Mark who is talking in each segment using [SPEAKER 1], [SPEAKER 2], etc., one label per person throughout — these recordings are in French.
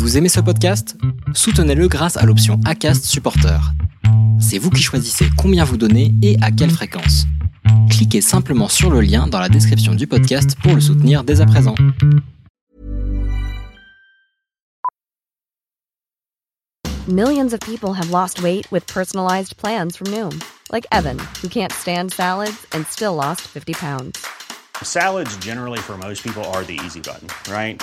[SPEAKER 1] Vous aimez ce podcast? Soutenez-le grâce à l'option ACAST Supporter. C'est vous qui choisissez combien vous donnez et à quelle fréquence. Cliquez simplement sur le lien dans la description du podcast pour le soutenir dès à présent.
[SPEAKER 2] Millions of people have lost weight with personalized plans from Noom, like Evan, who can't stand salads and still lost 50 pounds.
[SPEAKER 3] Salads, generally, for most people, are the easy button, right?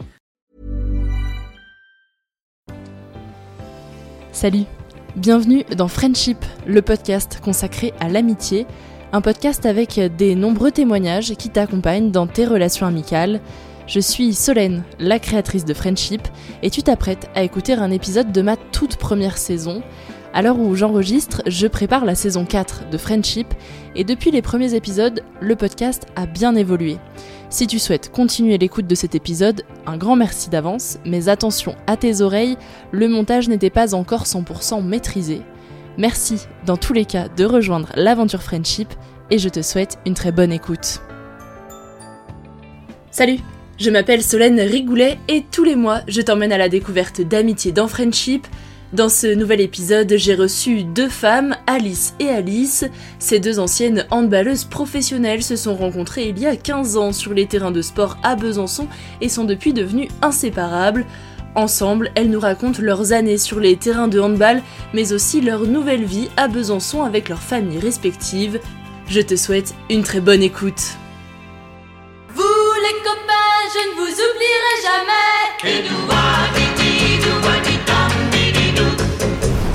[SPEAKER 4] Salut, bienvenue dans Friendship, le podcast consacré à l'amitié, un podcast avec des nombreux témoignages qui t'accompagnent dans tes relations amicales. Je suis Solène, la créatrice de Friendship, et tu t'apprêtes à écouter un épisode de ma toute première saison. À l'heure où j'enregistre, je prépare la saison 4 de Friendship, et depuis les premiers épisodes, le podcast a bien évolué. Si tu souhaites continuer l'écoute de cet épisode, un grand merci d'avance, mais attention à tes oreilles, le montage n'était pas encore 100% maîtrisé. Merci dans tous les cas de rejoindre l'aventure Friendship et je te souhaite une très bonne écoute. Salut, je m'appelle Solène Rigoulet et tous les mois je t'emmène à la découverte d'amitié dans Friendship, dans ce nouvel épisode, j'ai reçu deux femmes, Alice et Alice. Ces deux anciennes handballeuses professionnelles se sont rencontrées il y a 15 ans sur les terrains de sport à Besançon et sont depuis devenues inséparables. Ensemble, elles nous racontent leurs années sur les terrains de handball, mais aussi leur nouvelle vie à Besançon avec leurs familles respectives. Je te souhaite une très bonne écoute.
[SPEAKER 5] Vous les copains, je ne vous oublierai jamais.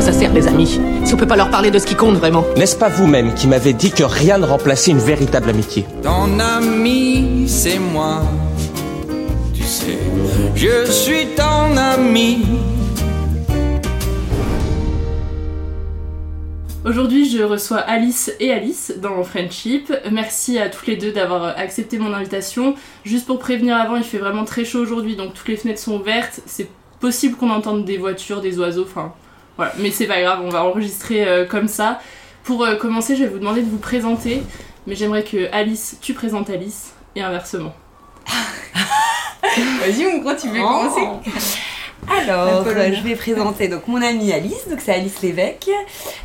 [SPEAKER 6] Quoi ça sert les amis Si on peut pas leur parler de ce qui compte vraiment?
[SPEAKER 7] N'est-ce pas vous-même qui m'avez dit que rien ne remplaçait une véritable amitié?
[SPEAKER 8] Ton ami, c'est moi. Tu sais, je suis ton ami.
[SPEAKER 4] Aujourd'hui, je reçois Alice et Alice dans Friendship. Merci à toutes les deux d'avoir accepté mon invitation. Juste pour prévenir avant, il fait vraiment très chaud aujourd'hui, donc toutes les fenêtres sont ouvertes. C'est possible qu'on entende des voitures, des oiseaux, enfin voilà. Mais c'est pas grave, on va enregistrer euh, comme ça. Pour euh, commencer, je vais vous demander de vous présenter, mais j'aimerais que Alice, tu présentes Alice et inversement.
[SPEAKER 9] Vas-y, mon gros, tu veux commencer alors, euh, je vais présenter donc mon amie Alice, donc c'est Alice Lévesque,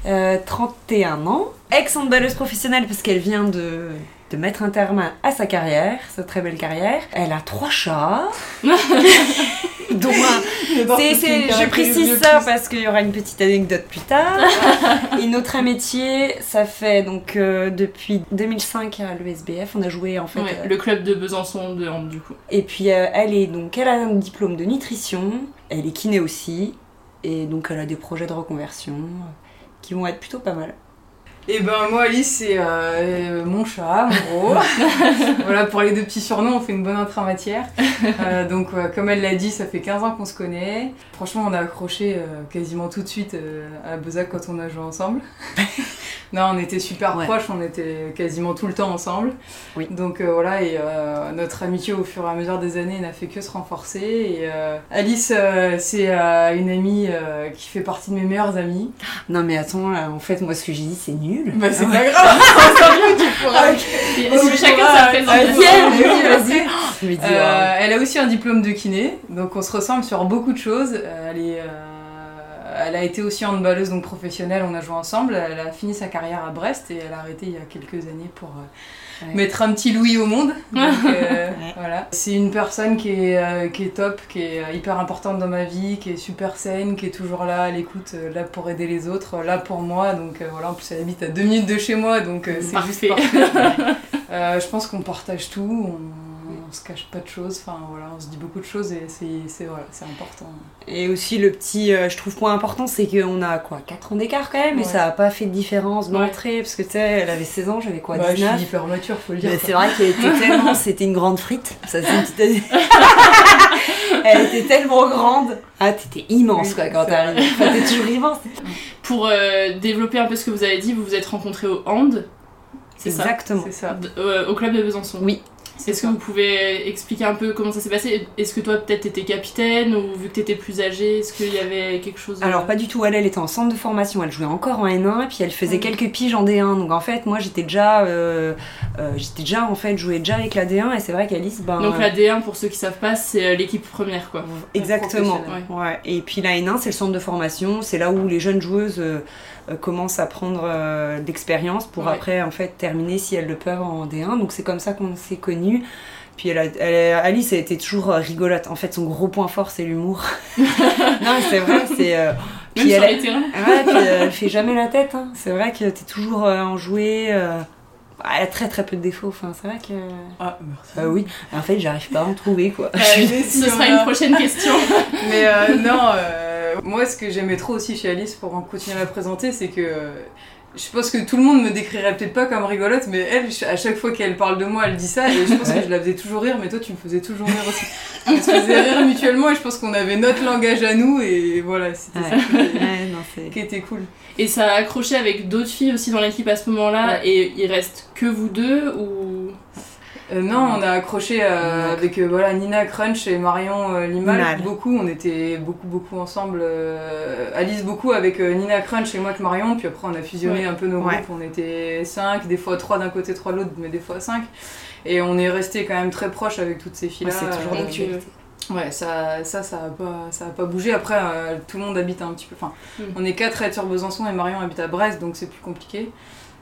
[SPEAKER 9] euh, 31 ans, ex-handballeuse professionnelle parce qu'elle vient de, de mettre un terme à sa carrière, sa très belle carrière. Elle a trois chats, c'est- je précise ça parce qu'il y aura une petite anecdote plus tard. Et notre métier, ça fait donc euh, depuis 2005 à l'ESBF, on a joué en fait.
[SPEAKER 4] Ouais,
[SPEAKER 9] euh,
[SPEAKER 4] le club de Besançon de du coup.
[SPEAKER 9] et puis euh, elle est donc elle a un diplôme de nutrition, elle est kiné aussi, et donc elle a des projets de reconversion qui vont être plutôt pas mal.
[SPEAKER 10] Et ben moi Alice c'est euh, mon chat en gros. voilà pour les deux petits surnoms on fait une bonne entrée en matière. Euh, donc euh, comme elle l'a dit ça fait 15 ans qu'on se connaît. Franchement on a accroché euh, quasiment tout de suite euh, à Bezac quand on a joué ensemble. non on était super
[SPEAKER 9] Ouais.
[SPEAKER 10] proches, on était quasiment tout le temps ensemble.
[SPEAKER 9] Oui.
[SPEAKER 10] Donc euh, voilà et euh, notre amitié au fur et à mesure des années n'a fait que se renforcer. Et euh, Alice c'est une amie qui fait partie de mes meilleures amies.
[SPEAKER 9] Non mais attends, là, en fait moi ce que j'ai dit c'est nul.
[SPEAKER 10] Bah c'est
[SPEAKER 9] Ouais.
[SPEAKER 10] pas grave, c'est tu pourras.
[SPEAKER 4] Chacun sa présentation
[SPEAKER 10] elle a aussi un diplôme de kiné, donc on se ressemble sur beaucoup de choses. Elle, est, elle a été aussi handballeuse donc professionnelle, on a joué ensemble. Elle a fini sa carrière à Brest et elle a arrêté il y a quelques années pour euh,
[SPEAKER 9] Ouais.
[SPEAKER 10] mettre un petit Louis au monde. Donc, euh,
[SPEAKER 9] Ouais.
[SPEAKER 10] voilà. C'est une personne qui est, euh, qui est top, qui est hyper importante dans ma vie, qui est super saine, qui est toujours là à l'écoute, là pour aider les autres, là pour moi. Donc voilà, en plus elle habite à deux minutes de chez moi, donc c'est juste parfait. Euh, je pense qu'on partage tout, on se cache pas de choses, enfin voilà, on se dit beaucoup de choses et c'est voilà, c'est important.
[SPEAKER 9] Et aussi le petit, euh, je trouve point important, c'est qu'on a quoi 4 ans d'écart quand même, et
[SPEAKER 10] Ouais.
[SPEAKER 9] ça a pas fait de différence
[SPEAKER 4] Ouais.
[SPEAKER 9] d'entrée, parce que tu sais, elle avait 16 ans, j'avais quoi
[SPEAKER 10] Bah, je
[SPEAKER 9] 19
[SPEAKER 10] suis hyper mature, faut le dire.
[SPEAKER 9] C'est vrai qu'elle était tellement, c'était une grande frite. Ça, c'est une petite- Elle était tellement grande. Ah, t'étais immense quoi quand arrivée. Enfin, t'es toujours immense.
[SPEAKER 4] Pour euh, développer un peu ce que vous avez dit, vous vous êtes rencontrés au hand. C'est ça?
[SPEAKER 9] Exactement.
[SPEAKER 10] C'est ça.
[SPEAKER 4] D- euh, Au club de Besançon.
[SPEAKER 9] Oui.
[SPEAKER 4] Est-ce que vous pouvez expliquer un peu comment ça s'est passé? Est-ce que toi peut-être t'étais capitaine ou vu que t'étais plus âgée, est-ce qu'il y avait quelque chose euh,
[SPEAKER 9] Alors pas du tout, elle, elle était en centre de formation, elle jouait encore en N1 et puis elle faisait quelques piges en D1. Donc en fait, moi j'étais déjà, euh, euh, j'étais déjà en fait, jouais déjà avec la D1 et c'est vrai qu'Alice, ben...
[SPEAKER 4] Donc la D1 pour ceux qui savent pas, c'est l'équipe première quoi.
[SPEAKER 9] Exactement. Ouais. Et puis la N1, c'est le centre de formation, c'est là où les jeunes joueuses euh, commencent à prendre euh, d'expérience pour
[SPEAKER 4] Ouais.
[SPEAKER 9] après en fait terminer si elles le peuvent en D1. Donc c'est comme ça qu'on s'est connus. Puis elle a, elle a- Alice a été toujours euh, rigolote. En fait, son gros point fort, c'est l'humour. non, c'est vrai, c'est. euh, puis elle. Ouais, puis euh, elle fait jamais la tête. hein. C'est vrai que t'es toujours euh, enjouée. euh, Elle a très très peu de défauts. Enfin, c'est vrai que.
[SPEAKER 10] Ah, merci.
[SPEAKER 9] Euh, oui. En fait, j'arrive pas à en trouver quoi.
[SPEAKER 10] Euh, si,
[SPEAKER 4] Ce sera une prochaine question.
[SPEAKER 10] Mais euh, non, euh, moi ce que j'aimais trop aussi chez Alice pour en continuer à la présenter, c'est que euh, je pense que tout le monde me décrirait peut-être pas comme rigolote, mais elle, à chaque fois qu'elle parle de moi, elle dit ça, et je pense
[SPEAKER 9] Ouais.
[SPEAKER 10] que je la faisais toujours rire, mais toi tu me faisais toujours rire aussi. On se faisait rire mutuellement, et je pense qu'on avait notre langage à nous, et voilà, c'était
[SPEAKER 9] Ouais.
[SPEAKER 10] ça qui,
[SPEAKER 9] Ouais, non, c'est.
[SPEAKER 10] qui était cool.
[SPEAKER 4] Et ça a accroché avec d'autres filles aussi dans l'équipe à ce moment-là,
[SPEAKER 10] Ouais.
[SPEAKER 4] et il reste que vous deux ou?
[SPEAKER 10] Euh, non, on a accroché euh, avec euh, voilà, Nina Crunch et Marion euh, Limal, beaucoup, on était beaucoup beaucoup ensemble, euh, Alice beaucoup avec euh, Nina Crunch et moi avec Marion, puis après on a fusionné
[SPEAKER 4] Ouais.
[SPEAKER 10] un peu nos
[SPEAKER 9] Ouais.
[SPEAKER 10] groupes, on était 5, des fois 3 d'un côté, 3 de l'autre, mais des fois 5, et on est resté quand même très proches avec toutes ces filles-là.
[SPEAKER 9] Ouais, c'est toujours
[SPEAKER 10] euh. Ouais, ça, ça, ça a pas, ça a pas bougé. Après, euh, tout le monde habite un petit peu. Enfin,
[SPEAKER 4] Mm.
[SPEAKER 10] on est quatre à être sur Besançon et Marion habite à Brest, donc c'est plus compliqué.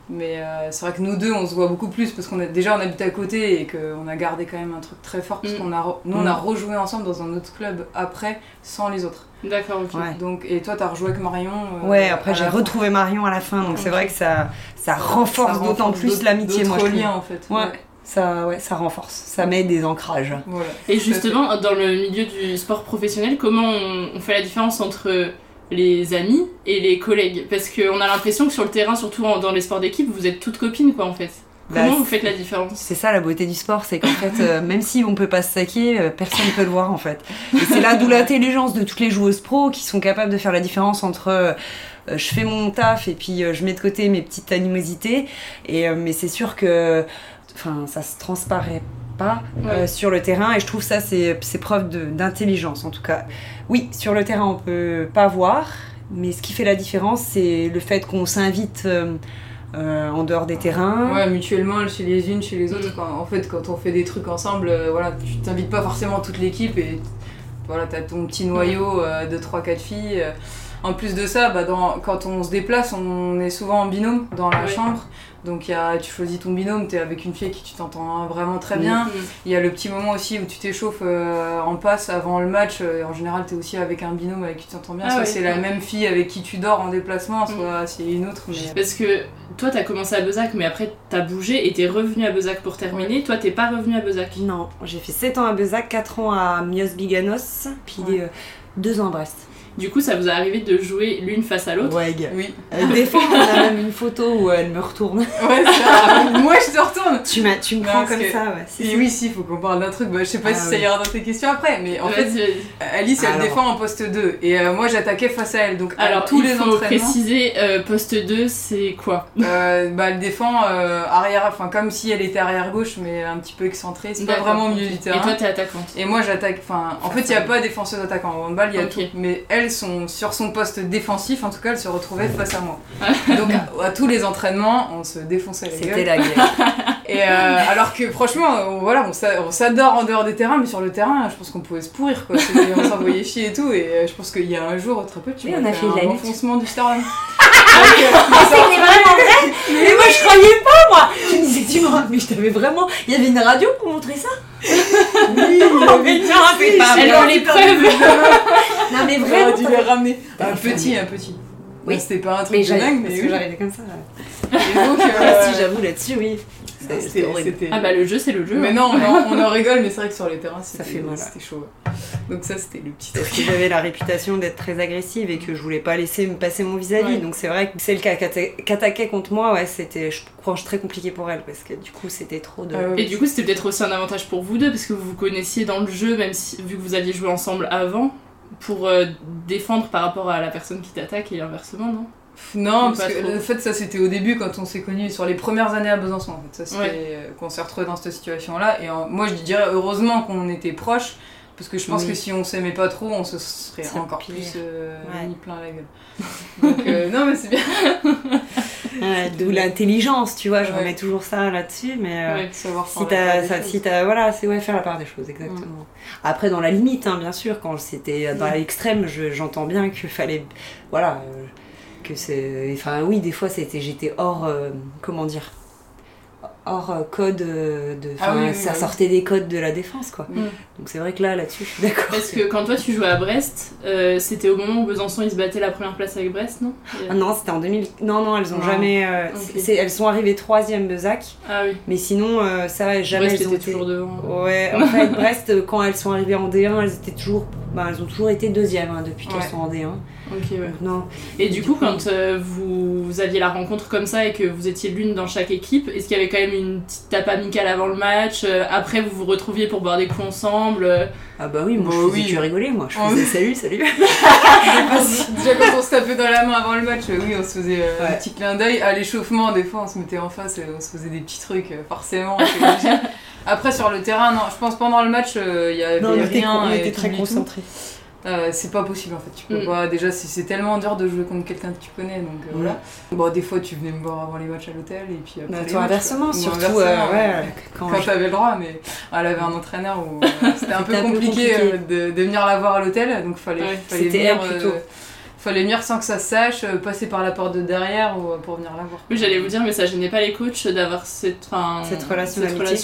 [SPEAKER 10] Mais euh, c'est vrai que nous deux, on se voit beaucoup plus parce qu'on a déjà on habite à côté et qu'on a gardé quand même un truc très fort parce
[SPEAKER 4] Mm.
[SPEAKER 10] qu'on a, nous on a
[SPEAKER 9] Mm.
[SPEAKER 10] rejoué ensemble dans un autre club après, sans les autres.
[SPEAKER 4] D'accord, ok.
[SPEAKER 9] Ouais.
[SPEAKER 10] Donc et toi, t'as rejoué avec Marion. euh,
[SPEAKER 9] Ouais, après j'ai retrouvé Marion à la fin, donc c'est vrai que ça, ça renforce d'autant plus l'amitié, moi je
[SPEAKER 10] liens en fait.
[SPEAKER 9] Ouais. Ça, ouais, ça renforce, ça met des ancrages.
[SPEAKER 10] Voilà.
[SPEAKER 4] Et justement, dans le milieu du sport professionnel, comment on, on fait la différence entre les amis et les collègues? Parce qu'on a l'impression que sur le terrain, surtout en- dans les sports d'équipe, vous êtes toutes copines, quoi, en fait.
[SPEAKER 9] Bah,
[SPEAKER 4] Comment vous faites la différence?
[SPEAKER 9] C'est ça la beauté du sport, c'est qu'en fait, euh, même si on peut pas se saquer, euh, personne ne peut le voir en fait. Et c'est là d'où l'intelligence de toutes les joueuses pro qui sont capables de faire la différence entre euh, euh, je fais mon taf et puis euh, je mets de côté mes petites animosités. Et, euh, mais c'est sûr que enfin, ça se transparaît pas euh, sur le terrain et je trouve ça c'est c'est preuve d'intelligence en tout cas. Oui, sur le terrain on peut pas voir, mais ce qui fait la différence c'est le fait qu'on s'invite euh, euh, en dehors des terrains.
[SPEAKER 10] Ouais, mutuellement, chez les unes, chez les autres.
[SPEAKER 4] Mm.
[SPEAKER 10] Quand- en fait, quand on fait des trucs ensemble, voilà, tu t'invites pas forcément toute l'équipe et voilà, t'as ton petit noyau euh, de 3-4 filles. En plus de ça, bah, dans, quand on se déplace, on est souvent en binôme dans la chambre. Donc y a, tu choisis ton binôme, t'es avec une fille avec qui tu t'entends vraiment très bien.
[SPEAKER 4] Mm.
[SPEAKER 10] Il y a le petit moment aussi où tu t'échauffes euh, en passe avant le match. euh, en général, t'es aussi avec un binôme avec qui tu t'entends bien.
[SPEAKER 4] Ah
[SPEAKER 10] soit
[SPEAKER 4] ouais.
[SPEAKER 10] c'est la même fille avec qui tu dors en déplacement, soit c'est une autre. Mais...
[SPEAKER 4] Parce que toi, t'as commencé à Bezac, mais après, t'as bougé et t'es revenu à Bezac pour terminer. Toi, t'es pas revenu à Bezac.
[SPEAKER 9] Non, j'ai fait 7 ans à Bezac, 4 ans à Mios Biganos, puis
[SPEAKER 10] Ouais.
[SPEAKER 9] euh, 2 ans à Brest.
[SPEAKER 4] Du coup, ça vous est arrivé de jouer l'une face à l'autre
[SPEAKER 9] Ouais, gars.
[SPEAKER 10] Oui.
[SPEAKER 9] Euh, des fois, on a même une photo où elle me retourne.
[SPEAKER 10] Ouais, ça. Moi, je te retourne.
[SPEAKER 9] Tu, m'as, tu me prends comme
[SPEAKER 10] que-
[SPEAKER 9] ça, ouais. Si,
[SPEAKER 10] Et
[SPEAKER 9] si.
[SPEAKER 10] oui, si, faut qu'on parle d'un truc. Bah, je sais pas
[SPEAKER 9] Ah
[SPEAKER 10] si ça ira dans tes questions après, mais en fait. Alice, elle
[SPEAKER 9] Alors.
[SPEAKER 10] défend en poste 2. Et euh, moi, j'attaquais face à elle. Donc, à
[SPEAKER 4] Alors,
[SPEAKER 10] tous
[SPEAKER 4] il
[SPEAKER 10] les
[SPEAKER 4] faut
[SPEAKER 10] entraînements.
[SPEAKER 4] préciser, euh, poste 2, c'est quoi?
[SPEAKER 10] Euh, bah, elle défend euh, arrière, enfin comme si elle était arrière gauche, mais un petit peu excentrée. C'est pas vraiment au milieu du terrain.
[SPEAKER 4] Et toi, t'es attaquante?
[SPEAKER 10] Et moi j'attaque, enfin en fait il n'y a pas défenseuse attaquant en handball, il y a tout. Mais elles sont sur son poste défensif, en tout cas elles se retrouvaient face à moi. Donc à, à tous les entraînements on se défonçait la
[SPEAKER 9] C'était
[SPEAKER 10] gueule.
[SPEAKER 9] la guerre.
[SPEAKER 10] Et euh, alors que franchement, on, voilà, on s'a- on s'adore en dehors des terrains, mais sur le terrain je pense qu'on pouvait se pourrir quoi. On s'envoyait chier et tout. Et euh, je pense qu'il y a un jour, très peu, tu
[SPEAKER 9] Oui, on a fait
[SPEAKER 10] un enfoncement du sternum.
[SPEAKER 9] C'était vraiment vrai Mais moi je croyais pas moi Je me disais, tu mais je t'avais vraiment. Il y avait une radio pour montrer ça? Oui, mais non, c'est pas
[SPEAKER 4] Elle a les preuves
[SPEAKER 9] Non mais vraiment.
[SPEAKER 10] les ramener.
[SPEAKER 9] T'as
[SPEAKER 10] Un petit, un petit.
[SPEAKER 9] Oui.
[SPEAKER 10] C'était pas un
[SPEAKER 9] Mais
[SPEAKER 10] truc de dingue, mais oui.
[SPEAKER 9] j'arrivais comme ça.
[SPEAKER 10] Et donc, euh,
[SPEAKER 9] Ah, si j'avoue là-dessus, oui. C'était- horrible.
[SPEAKER 4] Ah bah le jeu, c'est le jeu.
[SPEAKER 10] Mais
[SPEAKER 4] hein.
[SPEAKER 10] non, non, on en rigole, mais c'est vrai que sur les terrains, c'était
[SPEAKER 9] fait mal, ouais.
[SPEAKER 10] c'était chaud. Donc ça, c'était le petit
[SPEAKER 9] Parce
[SPEAKER 10] truc.
[SPEAKER 9] que j'avais la réputation d'être très agressive et que je voulais pas laisser me passer mon vis-à-vis.
[SPEAKER 4] Ouais.
[SPEAKER 9] Donc c'est vrai que celle qui attaquait contre moi, ouais, c'était, je pense, très compliqué pour elle parce que du coup c'était trop de.
[SPEAKER 10] Ah.
[SPEAKER 4] Et du coup, c'était peut-être aussi un avantage pour vous deux, parce que vous vous connaissiez dans le jeu, même si, vu que vous aviez joué ensemble avant, pour euh, défendre par rapport à la personne qui t'attaque et inversement, non?
[SPEAKER 10] Non, parce que
[SPEAKER 4] trop.
[SPEAKER 10] en fait, ça c'était au début quand on s'est connus, sur les premières années à Besançon. En fait, ça c'était
[SPEAKER 4] Ouais.
[SPEAKER 10] euh, qu'on s'est retrouvés dans cette situation-là. Et moi, je dirais heureusement qu'on était proches. Parce que je pense
[SPEAKER 9] Oui.
[SPEAKER 10] que si on s'aimait pas trop, on se serait encore
[SPEAKER 9] pire.
[SPEAKER 10] plus euh,
[SPEAKER 9] Ouais.
[SPEAKER 10] mis plein la gueule. Donc, euh, non, mais c'est bien.
[SPEAKER 9] Ouais, D'où l'intelligence, tu vois, je
[SPEAKER 10] Ouais.
[SPEAKER 9] remets toujours ça là-dessus, mais. euh,
[SPEAKER 10] Ouais, de savoir
[SPEAKER 9] Si t'as, ça- si t'as, voilà, c'est ouais, faire la part des choses, exactement. Après, dans la limite, hein, bien sûr, quand c'était dans
[SPEAKER 10] Mm.
[SPEAKER 9] l'extrême, je- j'entends bien qu'il fallait, voilà, euh, que c'est, enfin, oui, des fois, c'était, j'étais hors, euh, comment dire, hors euh, code euh, de,
[SPEAKER 10] Ah
[SPEAKER 9] enfin,
[SPEAKER 10] oui, oui,
[SPEAKER 9] ça
[SPEAKER 10] oui.
[SPEAKER 9] sortait des codes de la défense, quoi.
[SPEAKER 4] Mm.
[SPEAKER 9] Donc c'est vrai que là, là-dessus, je suis d'accord.
[SPEAKER 4] Parce que quand toi tu jouais à Brest, euh, c'était au moment où Besançon ils se battaient la première place avec Brest, non?
[SPEAKER 9] Ah non, c'était en 2000. Non, non, elles ont
[SPEAKER 4] Non.
[SPEAKER 9] jamais. euh, elles sont arrivées troisième Bezac,
[SPEAKER 4] Ah oui.
[SPEAKER 9] mais sinon, euh, ça, jamais
[SPEAKER 4] Brest
[SPEAKER 9] elles ont
[SPEAKER 4] était
[SPEAKER 9] été.
[SPEAKER 4] toujours devant.
[SPEAKER 9] Ouais, en fait, Brest, quand elles sont arrivées en D1, elles étaient toujours. Ben, elles ont toujours été deuxième hein, depuis qu'elles sont en D1.
[SPEAKER 4] Ok, ouais.
[SPEAKER 9] Non.
[SPEAKER 4] Et du coup, quand euh, vous, vous aviez la rencontre comme ça et que vous étiez l'une dans chaque équipe, est-ce qu'il y avait quand même une petite tape amicale avant le match euh, Après, vous vous retrouviez pour boire des coups ensemble euh,
[SPEAKER 9] Ah bah oui, moi
[SPEAKER 10] Bah
[SPEAKER 9] je faisais
[SPEAKER 10] oui.
[SPEAKER 9] que rigoler, moi. Je faisais
[SPEAKER 10] oui.
[SPEAKER 9] salut, salut.
[SPEAKER 10] Déjà quand on se tapait dans la main avant le match, oui on se faisait euh, un
[SPEAKER 9] Ouais.
[SPEAKER 10] petit clin d'œil. À l'échauffement des fois on se mettait en face et on se faisait des petits trucs forcément. Après sur le terrain, non, je pense pendant le match euh, il y avait
[SPEAKER 9] Non, on était,
[SPEAKER 10] rien.
[SPEAKER 9] on était très
[SPEAKER 10] tout. Euh, c'est pas possible en fait, tu peux
[SPEAKER 4] Mm.
[SPEAKER 10] pas. Déjà c'est c'est tellement dur de jouer contre quelqu'un que tu connais donc euh,
[SPEAKER 9] Mm.
[SPEAKER 10] voilà. Bon des fois tu venais me voir avant les matchs à l'hôtel et puis après.
[SPEAKER 9] Bah, toi,
[SPEAKER 10] matchs,
[SPEAKER 9] inversement.
[SPEAKER 10] Ou
[SPEAKER 9] surtout.
[SPEAKER 10] inversement,
[SPEAKER 9] euh, ouais,
[SPEAKER 10] ouais.
[SPEAKER 9] quand
[SPEAKER 10] Quand
[SPEAKER 9] je-
[SPEAKER 10] j'avais le droit, mais elle avait un entraîneur où euh, c'était un peu
[SPEAKER 9] C'était un peu
[SPEAKER 10] compliqué,
[SPEAKER 9] compliqué.
[SPEAKER 10] euh, de, de venir la voir à l'hôtel, donc fallait,
[SPEAKER 4] Ouais,
[SPEAKER 10] fallait
[SPEAKER 9] c'était
[SPEAKER 10] venir,
[SPEAKER 9] plutôt.
[SPEAKER 10] euh, fallait venir sans que ça se sache, euh, passer par la porte de derrière ou, pour venir la voir.
[SPEAKER 4] Oui, j'allais vous dire, mais ça gênait pas les coachs d'avoir cette, enfin,
[SPEAKER 9] Cette relation
[SPEAKER 4] cette
[SPEAKER 9] d'amitié.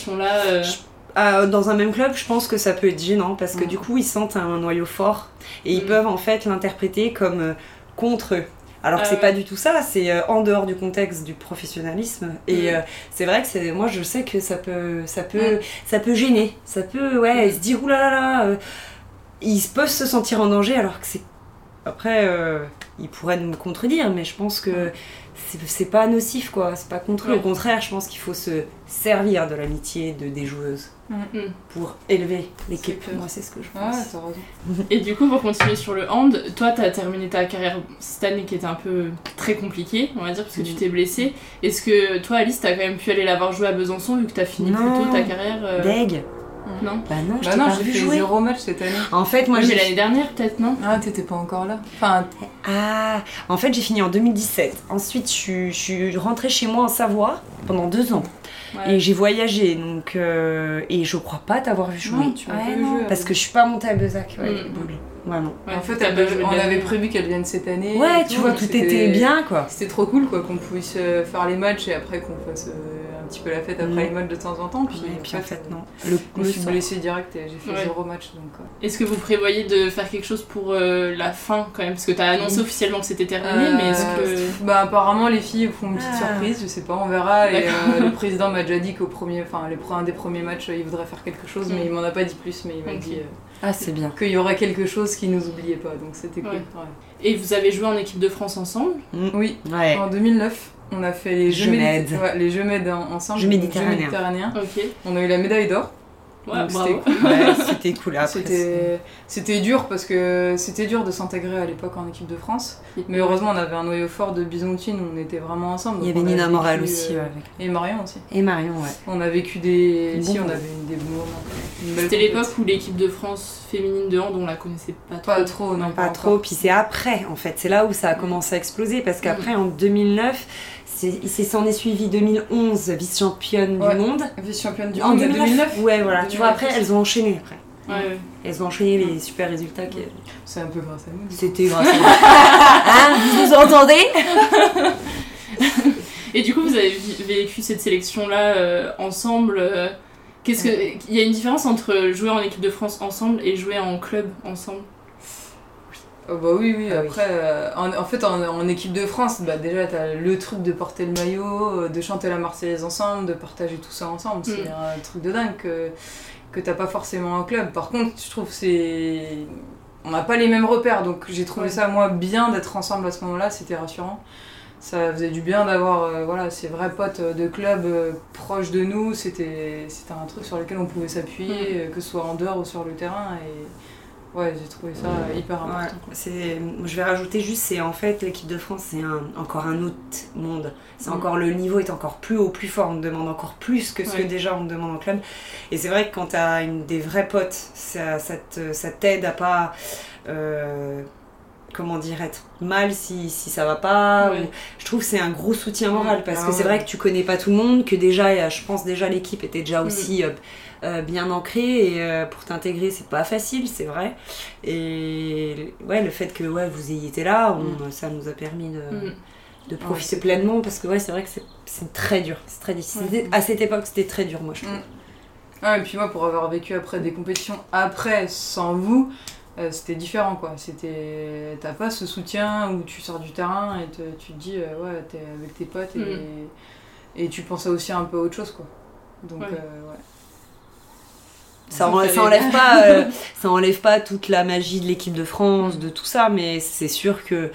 [SPEAKER 4] Euh,
[SPEAKER 9] dans un même club, je pense que ça peut être gênant parce que
[SPEAKER 10] Mm.
[SPEAKER 9] du coup, ils sentent un noyau fort et ils
[SPEAKER 4] Mm.
[SPEAKER 9] peuvent en fait l'interpréter comme euh, contre eux. Alors que c'est
[SPEAKER 4] ouais.
[SPEAKER 9] pas du tout ça, c'est euh, en dehors du contexte du professionnalisme. Et
[SPEAKER 4] Mm.
[SPEAKER 9] euh, c'est vrai que c'est, moi je sais que ça peut, ça peut, ça peut gêner, ça peut, ouais, se dire oulala, là là, euh, ils peuvent se sentir en danger alors que c'est. Après, euh, ils pourraient nous contredire, mais je pense que c'est, pas nocif quoi, c'est pas contre eux. Au contraire, je pense qu'il faut se servir de l'amitié de, des joueuses
[SPEAKER 4] Mm.
[SPEAKER 9] pour élever l'équipe. Moi, c'est ce que je pense.
[SPEAKER 10] raison.
[SPEAKER 4] Et du coup, pour continuer sur le hand, toi, t'as terminé ta carrière cette année qui était un peu très compliquée, on va dire, parce que tu
[SPEAKER 9] Mm.
[SPEAKER 4] t'es blessée. Est-ce que toi, Alice, t'as quand même pu aller la voir jouer à Besançon vu que t'as fini plus
[SPEAKER 9] Non.
[SPEAKER 4] tôt ta carrière euh,
[SPEAKER 9] Deg
[SPEAKER 4] Non
[SPEAKER 9] Bah non, je
[SPEAKER 10] Bah non,
[SPEAKER 9] pas
[SPEAKER 10] j'ai
[SPEAKER 9] vu
[SPEAKER 10] fait
[SPEAKER 9] jouer.
[SPEAKER 10] zéro match cette année.
[SPEAKER 9] En fait, moi,
[SPEAKER 4] Moi,
[SPEAKER 9] j'ai
[SPEAKER 4] l'année dernière, peut-être, non?
[SPEAKER 10] Ah, t'étais pas encore là Enfin,
[SPEAKER 9] Ah, en fait, j'ai fini en 2017. Ensuite, je suis, je suis rentrée chez moi en Savoie pendant deux ans.
[SPEAKER 4] Ouais.
[SPEAKER 9] Et j'ai voyagé, donc... euh, et je crois pas t'avoir vu jouer.
[SPEAKER 10] Non, tu m'as
[SPEAKER 9] Ouais,
[SPEAKER 10] vu
[SPEAKER 9] non,
[SPEAKER 10] jouer,
[SPEAKER 9] Parce que je suis pas montée à Bezac. Ouais,
[SPEAKER 4] Mm.
[SPEAKER 9] Bouli. Vraiment.
[SPEAKER 4] Ouais,
[SPEAKER 10] en fait, on avait prévu qu'elle vienne cette année.
[SPEAKER 9] Ouais, tu vois, tout était bien, quoi.
[SPEAKER 10] C'était trop cool, quoi, qu'on puisse euh, faire les matchs et après qu'on fasse euh, petit peu la fête après
[SPEAKER 9] Mm.
[SPEAKER 10] les matchs de temps en temps. Puis,
[SPEAKER 9] Ouais, et puis en fait, non.
[SPEAKER 10] Le, je me suis blessée direct et j'ai fait
[SPEAKER 4] Ouais.
[SPEAKER 10] zéro match. Donc, euh.
[SPEAKER 4] Est-ce que vous prévoyez de faire quelque chose pour euh, la fin quand même? Parce que t'as annoncé
[SPEAKER 10] Oui.
[SPEAKER 4] officiellement que c'était terminé,
[SPEAKER 10] Euh,
[SPEAKER 4] mais est-ce que.
[SPEAKER 10] Bah apparemment les filles font une petite
[SPEAKER 9] Ah.
[SPEAKER 10] surprise, je sais pas, on verra. Et euh, le président m'a déjà dit qu'au premier, enfin un des premiers matchs, euh, il voudrait faire quelque chose, mais
[SPEAKER 4] Mm.
[SPEAKER 10] il m'en a pas dit plus, mais il m'a dit euh,
[SPEAKER 9] Ah, c'est bien.
[SPEAKER 10] qu'il y aurait quelque chose qui nous oubliait pas, donc c'était cool.
[SPEAKER 4] Ouais.
[SPEAKER 10] ouais.
[SPEAKER 4] Et vous avez joué en équipe de France ensemble?
[SPEAKER 10] Oui,
[SPEAKER 9] Ouais.
[SPEAKER 10] en 2009, on a fait les Jeux,
[SPEAKER 9] Jeux
[SPEAKER 10] méditer-
[SPEAKER 9] Med.
[SPEAKER 10] ouais, les Jeux Med en- ensemble,
[SPEAKER 9] Jeux méditerranéens.
[SPEAKER 10] méditerranéens.
[SPEAKER 4] Ok.
[SPEAKER 10] On a eu la médaille d'or.
[SPEAKER 4] Ouais,
[SPEAKER 10] c'était cool.
[SPEAKER 9] Ouais, c'était cool. Après,
[SPEAKER 10] C'était c'était dur parce que c'était dur de s'intégrer à l'époque en équipe de France. Mais heureusement, on avait un noyau fort de Byzantine où on était vraiment ensemble.
[SPEAKER 9] Il y avait Nina
[SPEAKER 10] vécu,
[SPEAKER 9] Morel aussi,
[SPEAKER 10] euh,
[SPEAKER 9] avec-
[SPEAKER 10] Et Marion aussi.
[SPEAKER 9] Et Marion, ouais.
[SPEAKER 10] On a vécu des.
[SPEAKER 9] Bon
[SPEAKER 10] si, on avait eu des bons moments.
[SPEAKER 4] C'était l'époque où l'équipe de France féminine de hand, on la connaissait pas trop.
[SPEAKER 10] Pas trop, non,
[SPEAKER 9] Pas trop, puis c'est après en fait, c'est là où ça a commencé à exploser parce qu'après en 2009, c'est- s'en est suivi 2011 vice-championne
[SPEAKER 10] Ouais.
[SPEAKER 9] du monde.
[SPEAKER 10] Vice-championne du
[SPEAKER 9] En
[SPEAKER 10] monde
[SPEAKER 9] 2009,
[SPEAKER 10] 2009
[SPEAKER 9] Ouais, voilà, tu vois
[SPEAKER 10] 2009,
[SPEAKER 9] après elles ont enchaîné après.
[SPEAKER 4] Ouais, ouais.
[SPEAKER 9] Elles ont enchaîné les super résultats. qui-
[SPEAKER 10] C'est un peu grâce à nous.
[SPEAKER 9] C'était grâce à Hein, vous nous entendez
[SPEAKER 4] Et du coup, vous avez vécu cette sélection-là euh, ensemble. euh, Qu'est-ce que il y a une différence entre jouer en équipe de France ensemble et jouer en club ensemble?
[SPEAKER 10] Oh bah oui, oui,
[SPEAKER 9] Ah oui.
[SPEAKER 10] après, euh, en, en fait, en, en équipe de France, bah déjà, t'as le truc de porter le maillot, euh, de chanter la Marseillaise ensemble, de partager tout ça ensemble. C'est
[SPEAKER 4] Mm.
[SPEAKER 10] un truc de dingue que, que t'as pas forcément en club. Par contre, je trouve que c'est. On n'a pas les mêmes repères, donc j'ai trouvé
[SPEAKER 4] Ouais.
[SPEAKER 10] ça, moi, bien d'être ensemble à ce moment-là, c'était rassurant. Ça faisait du bien d'avoir euh, voilà, ces vrais potes de club euh, proches de nous. C'était c'était un truc sur lequel on pouvait s'appuyer,
[SPEAKER 4] Mm.
[SPEAKER 10] que ce soit en dehors ou sur le terrain. Et ouais, j'ai trouvé ça hyper important.
[SPEAKER 9] Ouais, je vais rajouter juste, c'est en fait l'équipe de France, c'est un, encore un autre monde. C'est
[SPEAKER 4] Mm.
[SPEAKER 9] encore le niveau est encore plus haut, plus fort. On me demande encore plus que ce
[SPEAKER 4] Ouais.
[SPEAKER 9] que déjà on me demande en club. Et c'est vrai que quand t'as une des vrais potes, ça, ça, t'aide à pas, euh, comment dire, être mal si, si ça va pas.
[SPEAKER 4] Ouais.
[SPEAKER 9] je trouve que c'est un gros soutien moral parce
[SPEAKER 10] Ah
[SPEAKER 9] que c'est vrai que tu connais pas tout le monde, que déjà, je pense déjà l'équipe était déjà
[SPEAKER 4] Mm.
[SPEAKER 9] aussi euh, euh, bien ancrée et euh, pour t'intégrer c'est pas facile, c'est vrai. Et ouais, le fait que ouais, vous ayez été là, on- ça nous a permis de,
[SPEAKER 4] Mm.
[SPEAKER 9] de profiter pleinement parce que ouais, c'est vrai que c'est- très dur, c'est très difficile.
[SPEAKER 10] Ouais.
[SPEAKER 9] À cette époque, c'était très dur, moi je trouve.
[SPEAKER 10] Mm. Ah, et puis moi, pour avoir vécu après des compétitions après, sans vous, euh, c'était différent quoi. C'était. T'as pas ce soutien où tu sors du terrain et te- tu te dis, euh, ouais, t'es avec tes potes et,
[SPEAKER 4] Mm.
[SPEAKER 10] et tu penses aussi un peu à autre chose quoi. Donc,
[SPEAKER 4] Ouais.
[SPEAKER 10] euh, ouais.
[SPEAKER 9] Ça,
[SPEAKER 4] Donc,
[SPEAKER 9] enlève,
[SPEAKER 4] fallait-
[SPEAKER 9] ça enlève pas, euh, ça enlève pas toute la magie de l'équipe de France, de tout ça, mais c'est sûr que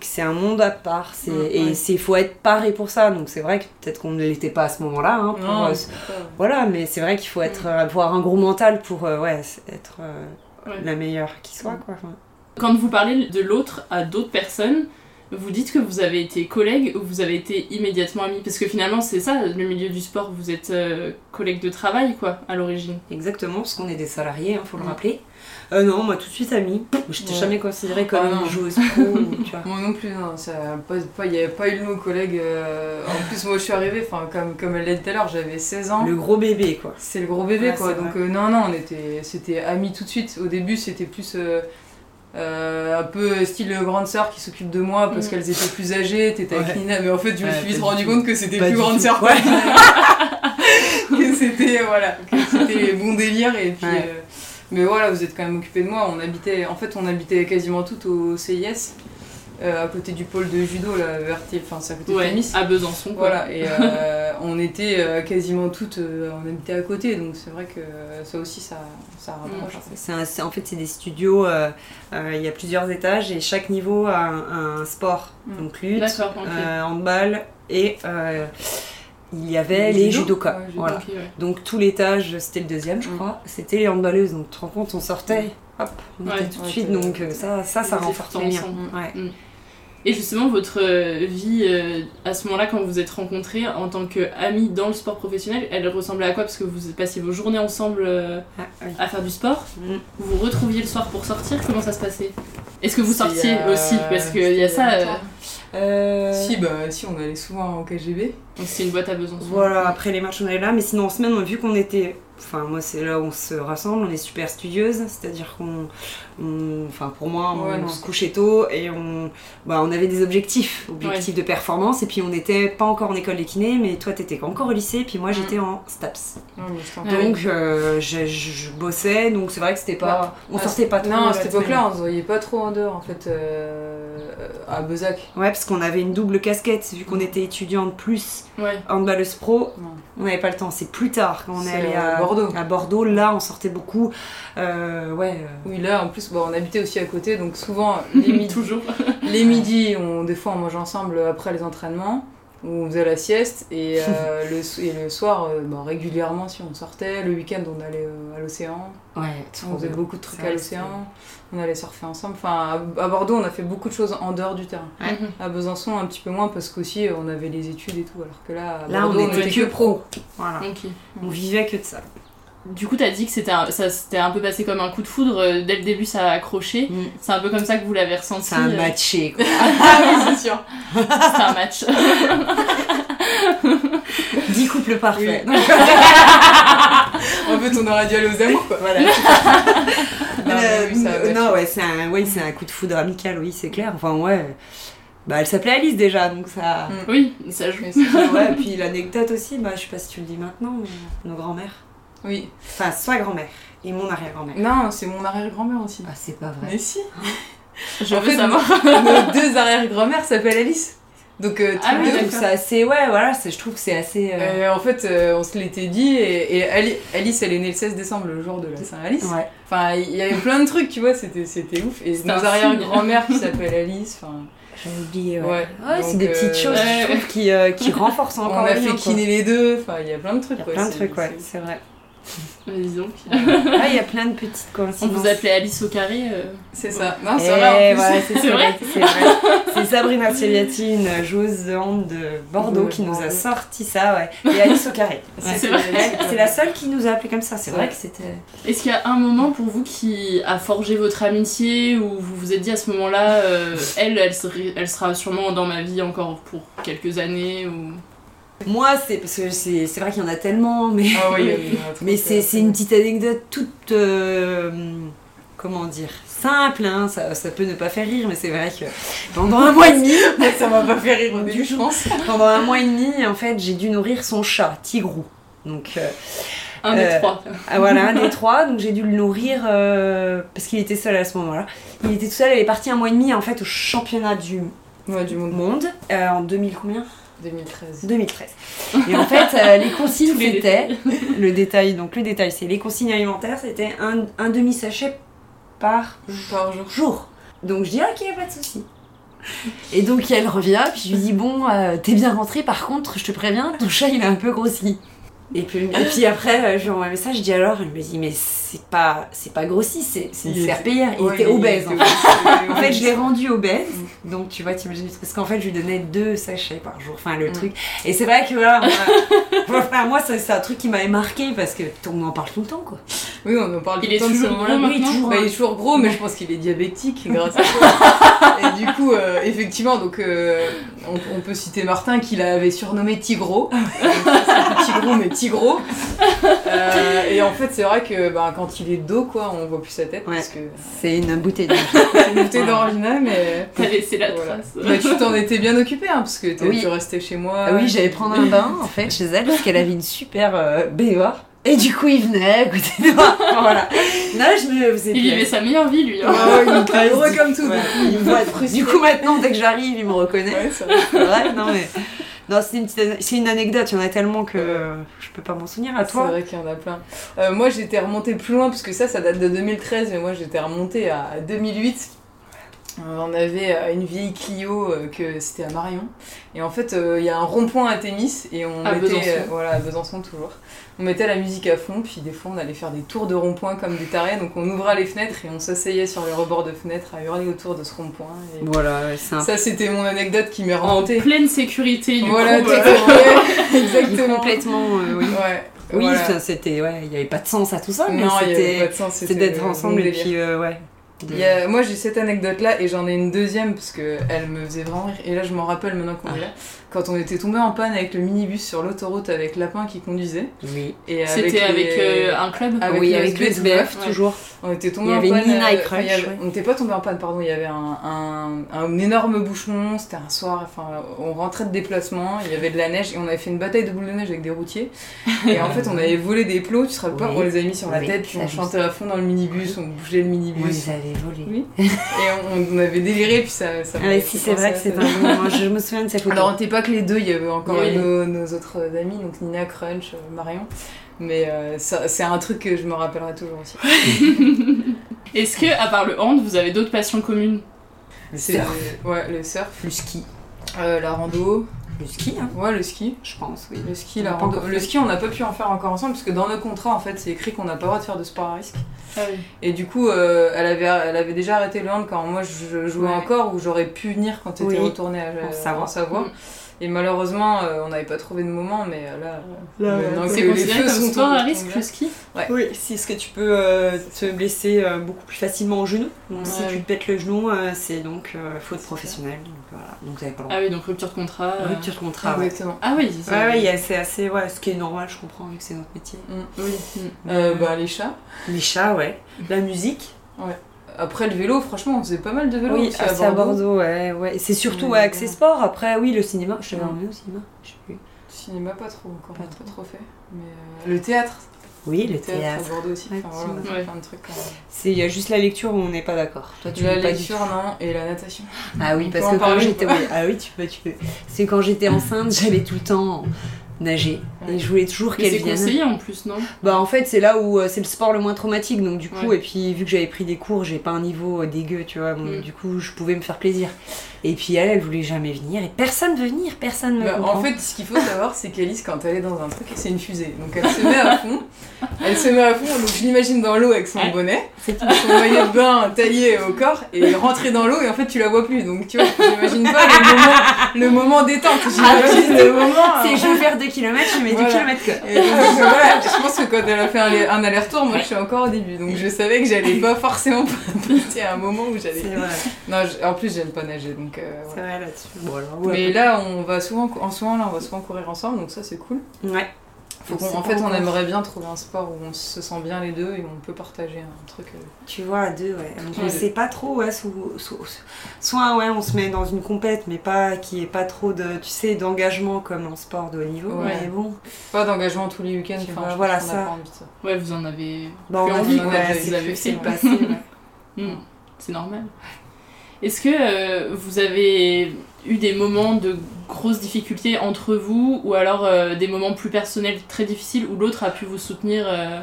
[SPEAKER 9] c'est un monde à part, c'est et c'est faut être paré pour ça. Donc c'est vrai que peut-être qu'on ne l'était pas à ce moment-là. Hein, euh, voilà, mais c'est vrai qu'il faut être, euh, avoir un gros mental pour euh, ouais, être euh,
[SPEAKER 4] Ouais.
[SPEAKER 9] la meilleure qui soit quoi.
[SPEAKER 4] Quand vous parlez de l'autre à d'autres personnes, vous dites que vous avez été collègues ou vous avez été immédiatement amis Parce que finalement, c'est ça, le milieu du sport, vous êtes euh, collègues de travail, quoi, à l'origine.
[SPEAKER 9] Exactement, parce qu'on est des salariés, hein, faut le rappeler. Euh, non, moi tout de suite amie. Je t'ai
[SPEAKER 10] Ouais.
[SPEAKER 9] jamais considérée comme
[SPEAKER 10] Ah,
[SPEAKER 9] une joueuse pro. ou, tu vois.
[SPEAKER 10] Moi non plus, non, ça a pas, pas, y avait pas eu de mots collègues. euh, En plus, moi je suis arrivée, enfin, comme, comme elle l'a dit tout à l'heure, j'avais 16 ans.
[SPEAKER 9] Le gros bébé quoi.
[SPEAKER 10] C'est le gros bébé
[SPEAKER 9] Ouais,
[SPEAKER 10] quoi. Donc euh, non non, on était c'était amis tout de suite. Au début, c'était plus un peu style grande sœur qui s'occupe de moi parce
[SPEAKER 4] Mm.
[SPEAKER 10] qu'elles étaient plus âgées, t'étais avec
[SPEAKER 9] Ouais.
[SPEAKER 10] Nina, mais en fait, je me
[SPEAKER 9] Ouais,
[SPEAKER 10] suis vite rendu
[SPEAKER 9] du
[SPEAKER 10] compte que c'était plus grande sœur que c'était voilà, que c'était bon délire et puis
[SPEAKER 9] Ouais.
[SPEAKER 10] euh, mais voilà, vous êtes quand même occupé de moi. On habitait en fait, on habitait quasiment toutes au CIS. Euh, à côté du pôle de judo, là, enfin c'est à côté de
[SPEAKER 4] à Besançon, quoi.
[SPEAKER 10] Voilà, et euh, on était euh, quasiment toutes, euh, on habitait à côté, donc c'est vrai que ça aussi ça, ça rapproche.
[SPEAKER 9] En fait, c'est des studios, euh, euh, il y a plusieurs étages et chaque niveau a un, un sport.
[SPEAKER 10] Mm.
[SPEAKER 9] Donc lutte,
[SPEAKER 4] D'accord, ok.
[SPEAKER 9] euh, handball et euh, il y avait
[SPEAKER 10] Le
[SPEAKER 9] les
[SPEAKER 10] judo
[SPEAKER 9] judokas.
[SPEAKER 10] Ouais, judo,
[SPEAKER 9] voilà.
[SPEAKER 4] ok, ouais.
[SPEAKER 9] Donc tout l'étage, c'était le deuxième je
[SPEAKER 10] Mm.
[SPEAKER 9] crois, c'était les handballeuses. Donc tu te rends compte, on sortait, hop, on
[SPEAKER 4] Ouais.
[SPEAKER 9] était tout de
[SPEAKER 10] Ouais,
[SPEAKER 9] suite. Donc ça, ça, ça renforce
[SPEAKER 4] tout
[SPEAKER 9] les liens.
[SPEAKER 4] ensemble.
[SPEAKER 9] Ouais.
[SPEAKER 4] Et justement, votre euh, vie euh, à ce moment-là, quand vous vous êtes rencontrés en tant qu'amis dans le sport professionnel, elle ressemblait à quoi? Parce que vous passiez vos journées ensemble euh,
[SPEAKER 9] Ah, oui.
[SPEAKER 4] à faire du sport.
[SPEAKER 9] Mm.
[SPEAKER 4] Vous vous retrouviez le soir pour sortir. Comment ça se passait? Est-ce que vous sortiez
[SPEAKER 10] euh,
[SPEAKER 4] aussi? Parce qu'il y a ça.
[SPEAKER 10] il y a
[SPEAKER 4] euh,
[SPEAKER 10] longtemps.
[SPEAKER 9] Euh,
[SPEAKER 10] Si, bah si, on allait souvent au KGB.
[SPEAKER 4] donc c'est une boîte à Besançon.
[SPEAKER 9] Voilà, après les matchs on allait là, mais sinon en semaine, vu qu'on était Enfin, moi, c'est là où on se rassemble, on est super studieuse, c'est-à-dire qu'on. on- Enfin, pour moi, on,
[SPEAKER 10] Ouais,
[SPEAKER 9] se couchait tôt et on, bah, on avait des objectifs, objectifs de performance, et puis on n'était pas encore en école de kiné, mais toi, t'étais encore au lycée, puis moi, j'étais en STAPS. Donc, euh, je, bossais, donc c'est vrai que c'était pas. on
[SPEAKER 10] Ah,
[SPEAKER 9] sortait pas trop.
[SPEAKER 10] Non, à cette époque-là, on se voyait pas trop en dehors, en fait, euh, à Bezac.
[SPEAKER 9] Ouais, parce qu'on avait une double casquette, vu qu'on était étudiante plus
[SPEAKER 4] Ouais.
[SPEAKER 9] handballeuse pro, on n'avait pas le temps. C'est plus tard, quand on est
[SPEAKER 10] C'est
[SPEAKER 9] allé
[SPEAKER 10] à
[SPEAKER 9] à
[SPEAKER 10] Bordeaux.
[SPEAKER 9] À Bordeaux, là, on sortait beaucoup. Euh, ouais. euh,
[SPEAKER 10] Oui, là, en plus, bon, on habitait aussi à côté, donc souvent, les midis,
[SPEAKER 4] Toujours.
[SPEAKER 10] les midis on, des fois, on mangeait ensemble après les entraînements, ou on faisait la sieste, et, euh, le, so- et le soir, euh, bon, régulièrement, si on sortait, le week-end, on allait euh, à l'océan.
[SPEAKER 9] Ouais,
[SPEAKER 10] On faisait
[SPEAKER 9] bien.
[SPEAKER 10] beaucoup de trucs à l'océan, on allait surfer ensemble. Enfin, à à Bordeaux, on a fait beaucoup de choses en dehors du terrain.
[SPEAKER 9] Ouais.
[SPEAKER 10] À Besançon, un petit peu moins, parce qu'aussi, on avait les études et tout, alors que là, à
[SPEAKER 9] Là,
[SPEAKER 10] Bordeaux,
[SPEAKER 9] on était que pro. Voilà. On vivait que de ça.
[SPEAKER 4] Du coup, t'as dit que c'était un, ça s'était un peu passé comme un coup de foudre. euh, Dès le début, ça a accroché. C'est un peu comme ça que vous l'avez ressenti.
[SPEAKER 9] A
[SPEAKER 4] euh.
[SPEAKER 9] matché, quoi.
[SPEAKER 4] ah oui, c'est sûr. C'était un match.
[SPEAKER 9] 10 couples parfaits.
[SPEAKER 10] en fait, on aurait dû aller aux amours, quoi.
[SPEAKER 9] Voilà.
[SPEAKER 10] Non,
[SPEAKER 9] Euh,
[SPEAKER 10] oui, ça
[SPEAKER 9] non, ouais, c'est un, oui, c'est un coup de foudre amical, oui, c'est clair. Enfin, ouais. Bah, elle s'appelait Alice déjà, donc ça.
[SPEAKER 4] Oui, ça joue.
[SPEAKER 9] ouais, et puis l'anecdote aussi, bah, je sais pas si tu le dis maintenant, mais nos grands-mères.
[SPEAKER 10] Oui.
[SPEAKER 9] Enfin, sa grand-mère et mon arrière-grand-mère.
[SPEAKER 10] Non, c'est mon arrière-grand-mère aussi.
[SPEAKER 9] Ah, c'est pas vrai.
[SPEAKER 10] Mais si.
[SPEAKER 4] Je
[SPEAKER 10] en
[SPEAKER 4] veux
[SPEAKER 10] fait,
[SPEAKER 4] savoir.
[SPEAKER 10] nos deux arrière-grand-mères s'appellent Alice. Donc, euh,
[SPEAKER 9] Ah oui, donc c'est assez. Ouais, voilà, je trouve que c'est assez. euh,
[SPEAKER 10] Euh, en fait, euh, on se l'était dit, et, et Ali- Alice, elle est née le 16 décembre, le jour de la Saint-Alice.
[SPEAKER 9] Ouais.
[SPEAKER 10] Enfin, il y avait plein de trucs, tu vois, c'était c'était ouf. Et nos
[SPEAKER 4] un signe.
[SPEAKER 10] arrière-grand-mères qui s'appellent Alice, enfin...
[SPEAKER 9] J'avais oublié, ouais.
[SPEAKER 10] Ouais,
[SPEAKER 9] Ouais, c'est des petites
[SPEAKER 10] euh,
[SPEAKER 9] choses, je trouve, qui, euh, qui renforcent encore
[SPEAKER 10] On a fait
[SPEAKER 9] quoi.
[SPEAKER 10] les deux, enfin, il y a plein de trucs,
[SPEAKER 9] Il y a
[SPEAKER 10] quoi,
[SPEAKER 9] plein de trucs, ouais,
[SPEAKER 10] c'est-
[SPEAKER 9] c'est vrai.
[SPEAKER 4] Vas-y donc.
[SPEAKER 9] Ah, il y a plein de petites
[SPEAKER 4] On
[SPEAKER 9] coïncidences.
[SPEAKER 4] vous appelait Alice au carré. euh.
[SPEAKER 10] C'est ça. Non,
[SPEAKER 9] Eh
[SPEAKER 10] c'est vrai,
[SPEAKER 9] ouais, c'est
[SPEAKER 4] vrai
[SPEAKER 9] c'est Sabrina Cegliati, une joueuse de hand de Bordeaux,
[SPEAKER 10] De
[SPEAKER 9] qui nous a sorti ça, ouais. Et Alice au carré.
[SPEAKER 4] C'est vrai.
[SPEAKER 9] la seule qui nous a appelé comme ça. C'est vrai que c'était.
[SPEAKER 4] Est-ce qu'il y a un moment pour vous qui a forgé votre amitié ou vous vous êtes dit à ce moment-là, euh, elle, elle, serait- elle sera sûrement dans ma vie encore pour quelques années ou...
[SPEAKER 9] Moi, c'est parce que c'est c'est vrai qu'il y en a tellement, mais.
[SPEAKER 10] Ah oui,
[SPEAKER 9] mais c'est c'est une petite anecdote toute. euh, comment dire Simple, hein, ça, ça peut ne pas faire rire, mais c'est vrai que pendant un mois et demi.
[SPEAKER 10] ça m'a pas fait rire au début, je pense.
[SPEAKER 9] Pendant un mois et demi, en fait, j'ai dû nourrir son chat, Tigrou. Donc. euh,
[SPEAKER 4] Un des
[SPEAKER 9] Euh,
[SPEAKER 4] trois.
[SPEAKER 9] Ah, voilà, un des trois, donc j'ai dû le nourrir euh, parce qu'il était seul à ce moment-là. Il était tout seul, elle est partie un mois et demi en fait au championnat du,
[SPEAKER 10] Ouais, du monde.
[SPEAKER 9] euh, en 2000 combien?
[SPEAKER 10] 2013.
[SPEAKER 9] 2013. Et en fait, euh, les consignes c'était le détail. Donc le détail, c'est les consignes alimentaires, c'était un, un demi sachet par
[SPEAKER 10] Par jour.
[SPEAKER 9] jour. Donc je dis ok, pas de souci. Et donc elle revient, puis je lui dis bon, euh, t'es bien rentré. Par contre, je te préviens, ton chat il a un peu grossi. Et puis, et puis après, euh, je lui envoie un message, je dis alors, elle me dit mais c'est pas c'est pas grossi, c'est c'est une
[SPEAKER 10] Il était-
[SPEAKER 9] serpillière. Il
[SPEAKER 10] Ouais,
[SPEAKER 9] était
[SPEAKER 10] il
[SPEAKER 9] obèse.
[SPEAKER 10] était
[SPEAKER 9] en fait.
[SPEAKER 10] obèse.
[SPEAKER 9] En fait, je l'ai rendu obèse. Donc, tu vois, t'imagines, parce qu'en fait, je lui donnais deux sachets par jour. Enfin, le truc. Et c'est vrai que voilà, moi, enfin, moi, c'est c'est un truc qui m'avait marqué parce que on en parle tout le temps, quoi.
[SPEAKER 10] Oui, on en parle
[SPEAKER 4] Il
[SPEAKER 10] tout
[SPEAKER 4] est
[SPEAKER 10] le temps de ce
[SPEAKER 4] toujours
[SPEAKER 10] moment-là. Oui, toujours, bah, il est toujours gros, mais je pense qu'il est diabétique grâce à ça. Et du coup, euh, effectivement, donc, euh, on, on peut citer Martin qui l'avait surnommé Tigro. C'est Tigro, mais Tigro. Euh, et en fait, c'est vrai que bah, quand il est dos, quoi, on voit plus sa tête. Parce que
[SPEAKER 9] C'est une bouteille
[SPEAKER 10] c'est une bouteille d'original, mais.
[SPEAKER 4] T'as laissé la
[SPEAKER 10] Voilà.
[SPEAKER 4] trace.
[SPEAKER 10] Bah, tu t'en étais bien occupé, hein, parce que t'es-
[SPEAKER 9] Oui.
[SPEAKER 10] tu restais chez moi.
[SPEAKER 9] Ah oui, j'allais prendre un bain en fait chez elle parce qu'elle avait une super euh, baignoire. Et du coup, il venait à côté de moi. voilà. Là, je me faisais
[SPEAKER 4] Il vivait sa meilleure vie, lui. hein.
[SPEAKER 10] Ouais, il était heureux comme tout.
[SPEAKER 9] Ouais, il me voit être Du coup, maintenant, dès que j'arrive, il me reconnaît.
[SPEAKER 10] Ouais, c'est vrai.
[SPEAKER 9] C'est vrai, non mais. Non, c'est une, c'est une anecdote, il y en a tellement que euh, je peux pas m'en souvenir. À
[SPEAKER 10] C'est
[SPEAKER 9] toi
[SPEAKER 10] vrai qu'il y en a plein. Euh, moi, j'étais remontée plus loin, parce que ça, ça date de 2013, mais moi, j'étais remontée à 2008. Euh, on avait euh, une vieille Clio que c'était à Marion et en fait euh, il y a un rond-point à Thémis et on
[SPEAKER 4] À
[SPEAKER 10] mettait
[SPEAKER 4] Besançon.
[SPEAKER 10] euh, voilà à Besançon toujours on mettait la musique à fond puis des fois on allait faire des tours de rond-point comme des tarés donc on ouvrait les fenêtres et on s'asseyait sur les rebords de fenêtres à hurler autour de ce rond-point et
[SPEAKER 9] Voilà, c'est un
[SPEAKER 10] ça c'était mon anecdote qui m'est
[SPEAKER 4] En
[SPEAKER 10] remontée
[SPEAKER 4] pleine sécurité, du
[SPEAKER 10] voilà
[SPEAKER 4] coup. euh,
[SPEAKER 10] exactement, Ouais, exactement.
[SPEAKER 9] complètement. euh, oui.
[SPEAKER 10] ouais
[SPEAKER 9] Oui,
[SPEAKER 10] voilà.
[SPEAKER 9] c'était. Ouais, il y avait pas de sens à tout ça, mais
[SPEAKER 10] non il y avait
[SPEAKER 9] c'était.
[SPEAKER 10] pas de sens
[SPEAKER 9] C'était d'être ensemble et puis, euh, ouais. de-
[SPEAKER 10] Il y a- moi j'ai cette anecdote là et j'en ai une deuxième parce que elle me faisait vraiment rire et là je m'en rappelle maintenant qu'on est là. Quand on était tombé en panne avec le minibus sur l'autoroute avec Lapin qui conduisait.
[SPEAKER 9] Oui.
[SPEAKER 10] Et
[SPEAKER 4] C'était avec,
[SPEAKER 10] les-
[SPEAKER 4] euh, un club
[SPEAKER 10] avec
[SPEAKER 9] Oui, avec le SBF,
[SPEAKER 10] ouais.
[SPEAKER 9] toujours.
[SPEAKER 10] On était tombé
[SPEAKER 9] Il y
[SPEAKER 10] en
[SPEAKER 9] avait
[SPEAKER 10] panne.
[SPEAKER 9] Nina et
[SPEAKER 10] euh,
[SPEAKER 9] Crush,
[SPEAKER 10] il y avait-
[SPEAKER 9] ouais.
[SPEAKER 10] On n'était pas tombé en panne, pardon. Il y avait un, un, un énorme bouchon. C'était un soir. Enfin, on rentrait de déplacement. Il y avait de la neige et on avait fait une bataille de boules de neige avec des routiers. Et en fait, on avait volé des plots. Tu te rappelles pas. On les avait mis sur la
[SPEAKER 9] Oui,
[SPEAKER 10] tête. Puis
[SPEAKER 9] ça,
[SPEAKER 10] on chantait à fond dans le minibus. On bougeait le minibus.
[SPEAKER 9] Vous les avez volés.
[SPEAKER 10] Oui. Et on, on avait déliré. Puis ça. ça
[SPEAKER 9] Ah si, c'est vrai que c'est un moment. Je me souviens de ces photos.
[SPEAKER 10] Alors, on n'était pas que les deux, il y avait encore
[SPEAKER 9] Oui.
[SPEAKER 10] nos, nos autres amis, donc Nina, Crunch, euh, Marion. Mais euh, c'est un truc que je me rappellerai toujours aussi.
[SPEAKER 4] Est-ce que, à part le hand, vous avez d'autres passions communes?
[SPEAKER 10] C'est ouais, le surf.
[SPEAKER 9] Le ski.
[SPEAKER 10] Euh, la rando.
[SPEAKER 9] Le ski, hein
[SPEAKER 10] Ouais, le ski.
[SPEAKER 9] Je pense, oui.
[SPEAKER 10] Le ski,
[SPEAKER 9] On
[SPEAKER 10] la
[SPEAKER 9] n'a pas
[SPEAKER 10] rando. Le ski, on n'a pas pu en faire encore ensemble, parce que dans nos contrats, en fait, c'est écrit qu'on n'a pas le droit de faire de sport à risque.
[SPEAKER 4] Ah oui.
[SPEAKER 10] Et du coup, euh, elle, avait, elle avait déjà arrêté le hand quand moi je jouais
[SPEAKER 9] Ouais.
[SPEAKER 10] encore, où j'aurais pu venir quand tu étais
[SPEAKER 9] Oui.
[SPEAKER 10] retournée à,
[SPEAKER 9] En
[SPEAKER 10] en
[SPEAKER 9] Savoie.
[SPEAKER 10] Savoie. Et malheureusement, euh, on n'avait pas trouvé de moment, mais euh, là,
[SPEAKER 9] Là, ouais.
[SPEAKER 10] que
[SPEAKER 4] C'est
[SPEAKER 10] les
[SPEAKER 4] considéré comme
[SPEAKER 10] sont
[SPEAKER 4] sport à risque, le ski
[SPEAKER 10] Ouais.
[SPEAKER 9] Oui, c'est ce que tu peux euh, te blesser euh, beaucoup plus facilement au genou. Donc si tu te pètes le genou, euh, c'est donc euh, faute professionnelle. Donc voilà, donc pas le droit.
[SPEAKER 4] Ah oui, donc rupture de contrat. euh.
[SPEAKER 9] Rupture de contrat, ouais.
[SPEAKER 10] Exactement.
[SPEAKER 4] Ah oui, c'est
[SPEAKER 9] Ouais, ouais, c'est assez, ouais, ce qui est normal, je comprends, vu que c'est notre métier.
[SPEAKER 10] Mm.
[SPEAKER 4] Oui.
[SPEAKER 10] Euh, bah, les chats.
[SPEAKER 9] Les chats, ouais. La musique.
[SPEAKER 10] Ouais. Après le vélo, franchement, on faisait pas mal de vélo
[SPEAKER 9] oui,
[SPEAKER 10] aussi à
[SPEAKER 9] c'est à
[SPEAKER 10] Bordeaux.
[SPEAKER 9] Bordeaux, ouais, ouais. C'est surtout ouais, accès sport. Après, oui, le cinéma. Je t'avais
[SPEAKER 10] Mm.
[SPEAKER 9] emmené au cinéma. Je sais plus.
[SPEAKER 10] Cinéma, pas trop encore,
[SPEAKER 9] Pas
[SPEAKER 10] pas trop fait. Mais euh, le théâtre.
[SPEAKER 9] Oui, le
[SPEAKER 10] à
[SPEAKER 9] théâtre.
[SPEAKER 10] Bordeaux aussi.
[SPEAKER 9] Ouais,
[SPEAKER 10] Enfin, voilà, on a fait
[SPEAKER 4] ouais.
[SPEAKER 10] plein de trucs. quand même.
[SPEAKER 9] C'est il y a juste la lecture où on n'est pas d'accord. Toi, tu
[SPEAKER 10] la lecture, non, et la natation.
[SPEAKER 9] Ah oui,
[SPEAKER 10] On
[SPEAKER 9] parce que quand j'étais. Ah oui, tu peux, tu peux. C'est quand j'étais enceinte, j'allais tout le temps nager. Et je voulais toujours qu'elle
[SPEAKER 4] c'est
[SPEAKER 9] vienne.
[SPEAKER 4] conseillé en plus, non?
[SPEAKER 9] Bah en fait c'est là où euh, c'est le sport le moins traumatique donc du coup
[SPEAKER 4] Ouais.
[SPEAKER 9] et puis vu que j'avais pris des cours j'ai pas un niveau euh, dégueu tu vois donc
[SPEAKER 4] Mm.
[SPEAKER 9] du coup je pouvais me faire plaisir et puis elle elle voulait jamais venir et personne veut venir personne me
[SPEAKER 10] Bah, en fait, ce qu'il faut savoir, c'est qu'Alice, quand elle est dans un truc, c'est une fusée. Donc elle se met à fond. Elle se met à fond. Donc je l'imagine dans l'eau avec son bonnet, son maillot de bain taillé au corps, et rentrer dans l'eau, et en fait, tu la vois plus. Donc tu vois, j'imagine pas le moment, le moment détente. J'imagine le moment.
[SPEAKER 9] c'est
[SPEAKER 10] euh,
[SPEAKER 9] je veux faire 2 km je mets 2
[SPEAKER 10] Voilà.
[SPEAKER 9] quoi.
[SPEAKER 10] Et donc, voilà, je pense que quand elle a fait un, un aller-retour, moi je suis encore au début. Donc je savais que j'allais pas forcément passer à un moment où j'allais.
[SPEAKER 9] C'est.
[SPEAKER 10] Non, je- en plus j'aime pas nager donc. euh,
[SPEAKER 9] C'est
[SPEAKER 10] voilà.
[SPEAKER 9] vrai là-dessus. Bon, alors, ouais,
[SPEAKER 10] Mais là, on va souvent, en ce moment là, on va souvent courir ensemble, donc ça c'est cool.
[SPEAKER 9] Ouais.
[SPEAKER 10] Faut
[SPEAKER 9] On
[SPEAKER 10] en fait, on aimerait bien trouver un sport où on se sent bien les deux et où on peut partager un truc. euh.
[SPEAKER 9] Tu vois à deux ouais. Donc, on
[SPEAKER 10] Ouais.
[SPEAKER 9] sait pas trop ouais sous- sous- soit ouais on se met dans une compète mais pas qui est pas trop de tu sais d'engagement comme en sport de haut niveau
[SPEAKER 10] Ouais.
[SPEAKER 9] mais bon.
[SPEAKER 10] Pas d'engagement tous les week-ends. Enfin,
[SPEAKER 9] vois, voilà ça.
[SPEAKER 10] pas envie ça.
[SPEAKER 4] Ouais, vous en avez.
[SPEAKER 9] Bah, on
[SPEAKER 4] plus
[SPEAKER 9] a
[SPEAKER 4] envie, Vous avez
[SPEAKER 9] c'est
[SPEAKER 4] fait.
[SPEAKER 9] le passé. ouais.
[SPEAKER 4] Hmm, C'est normal. Est-ce que euh, vous avez eu des moments de grosses difficultés entre vous ou alors euh, des moments plus personnels très difficiles où l'autre a pu vous soutenir euh,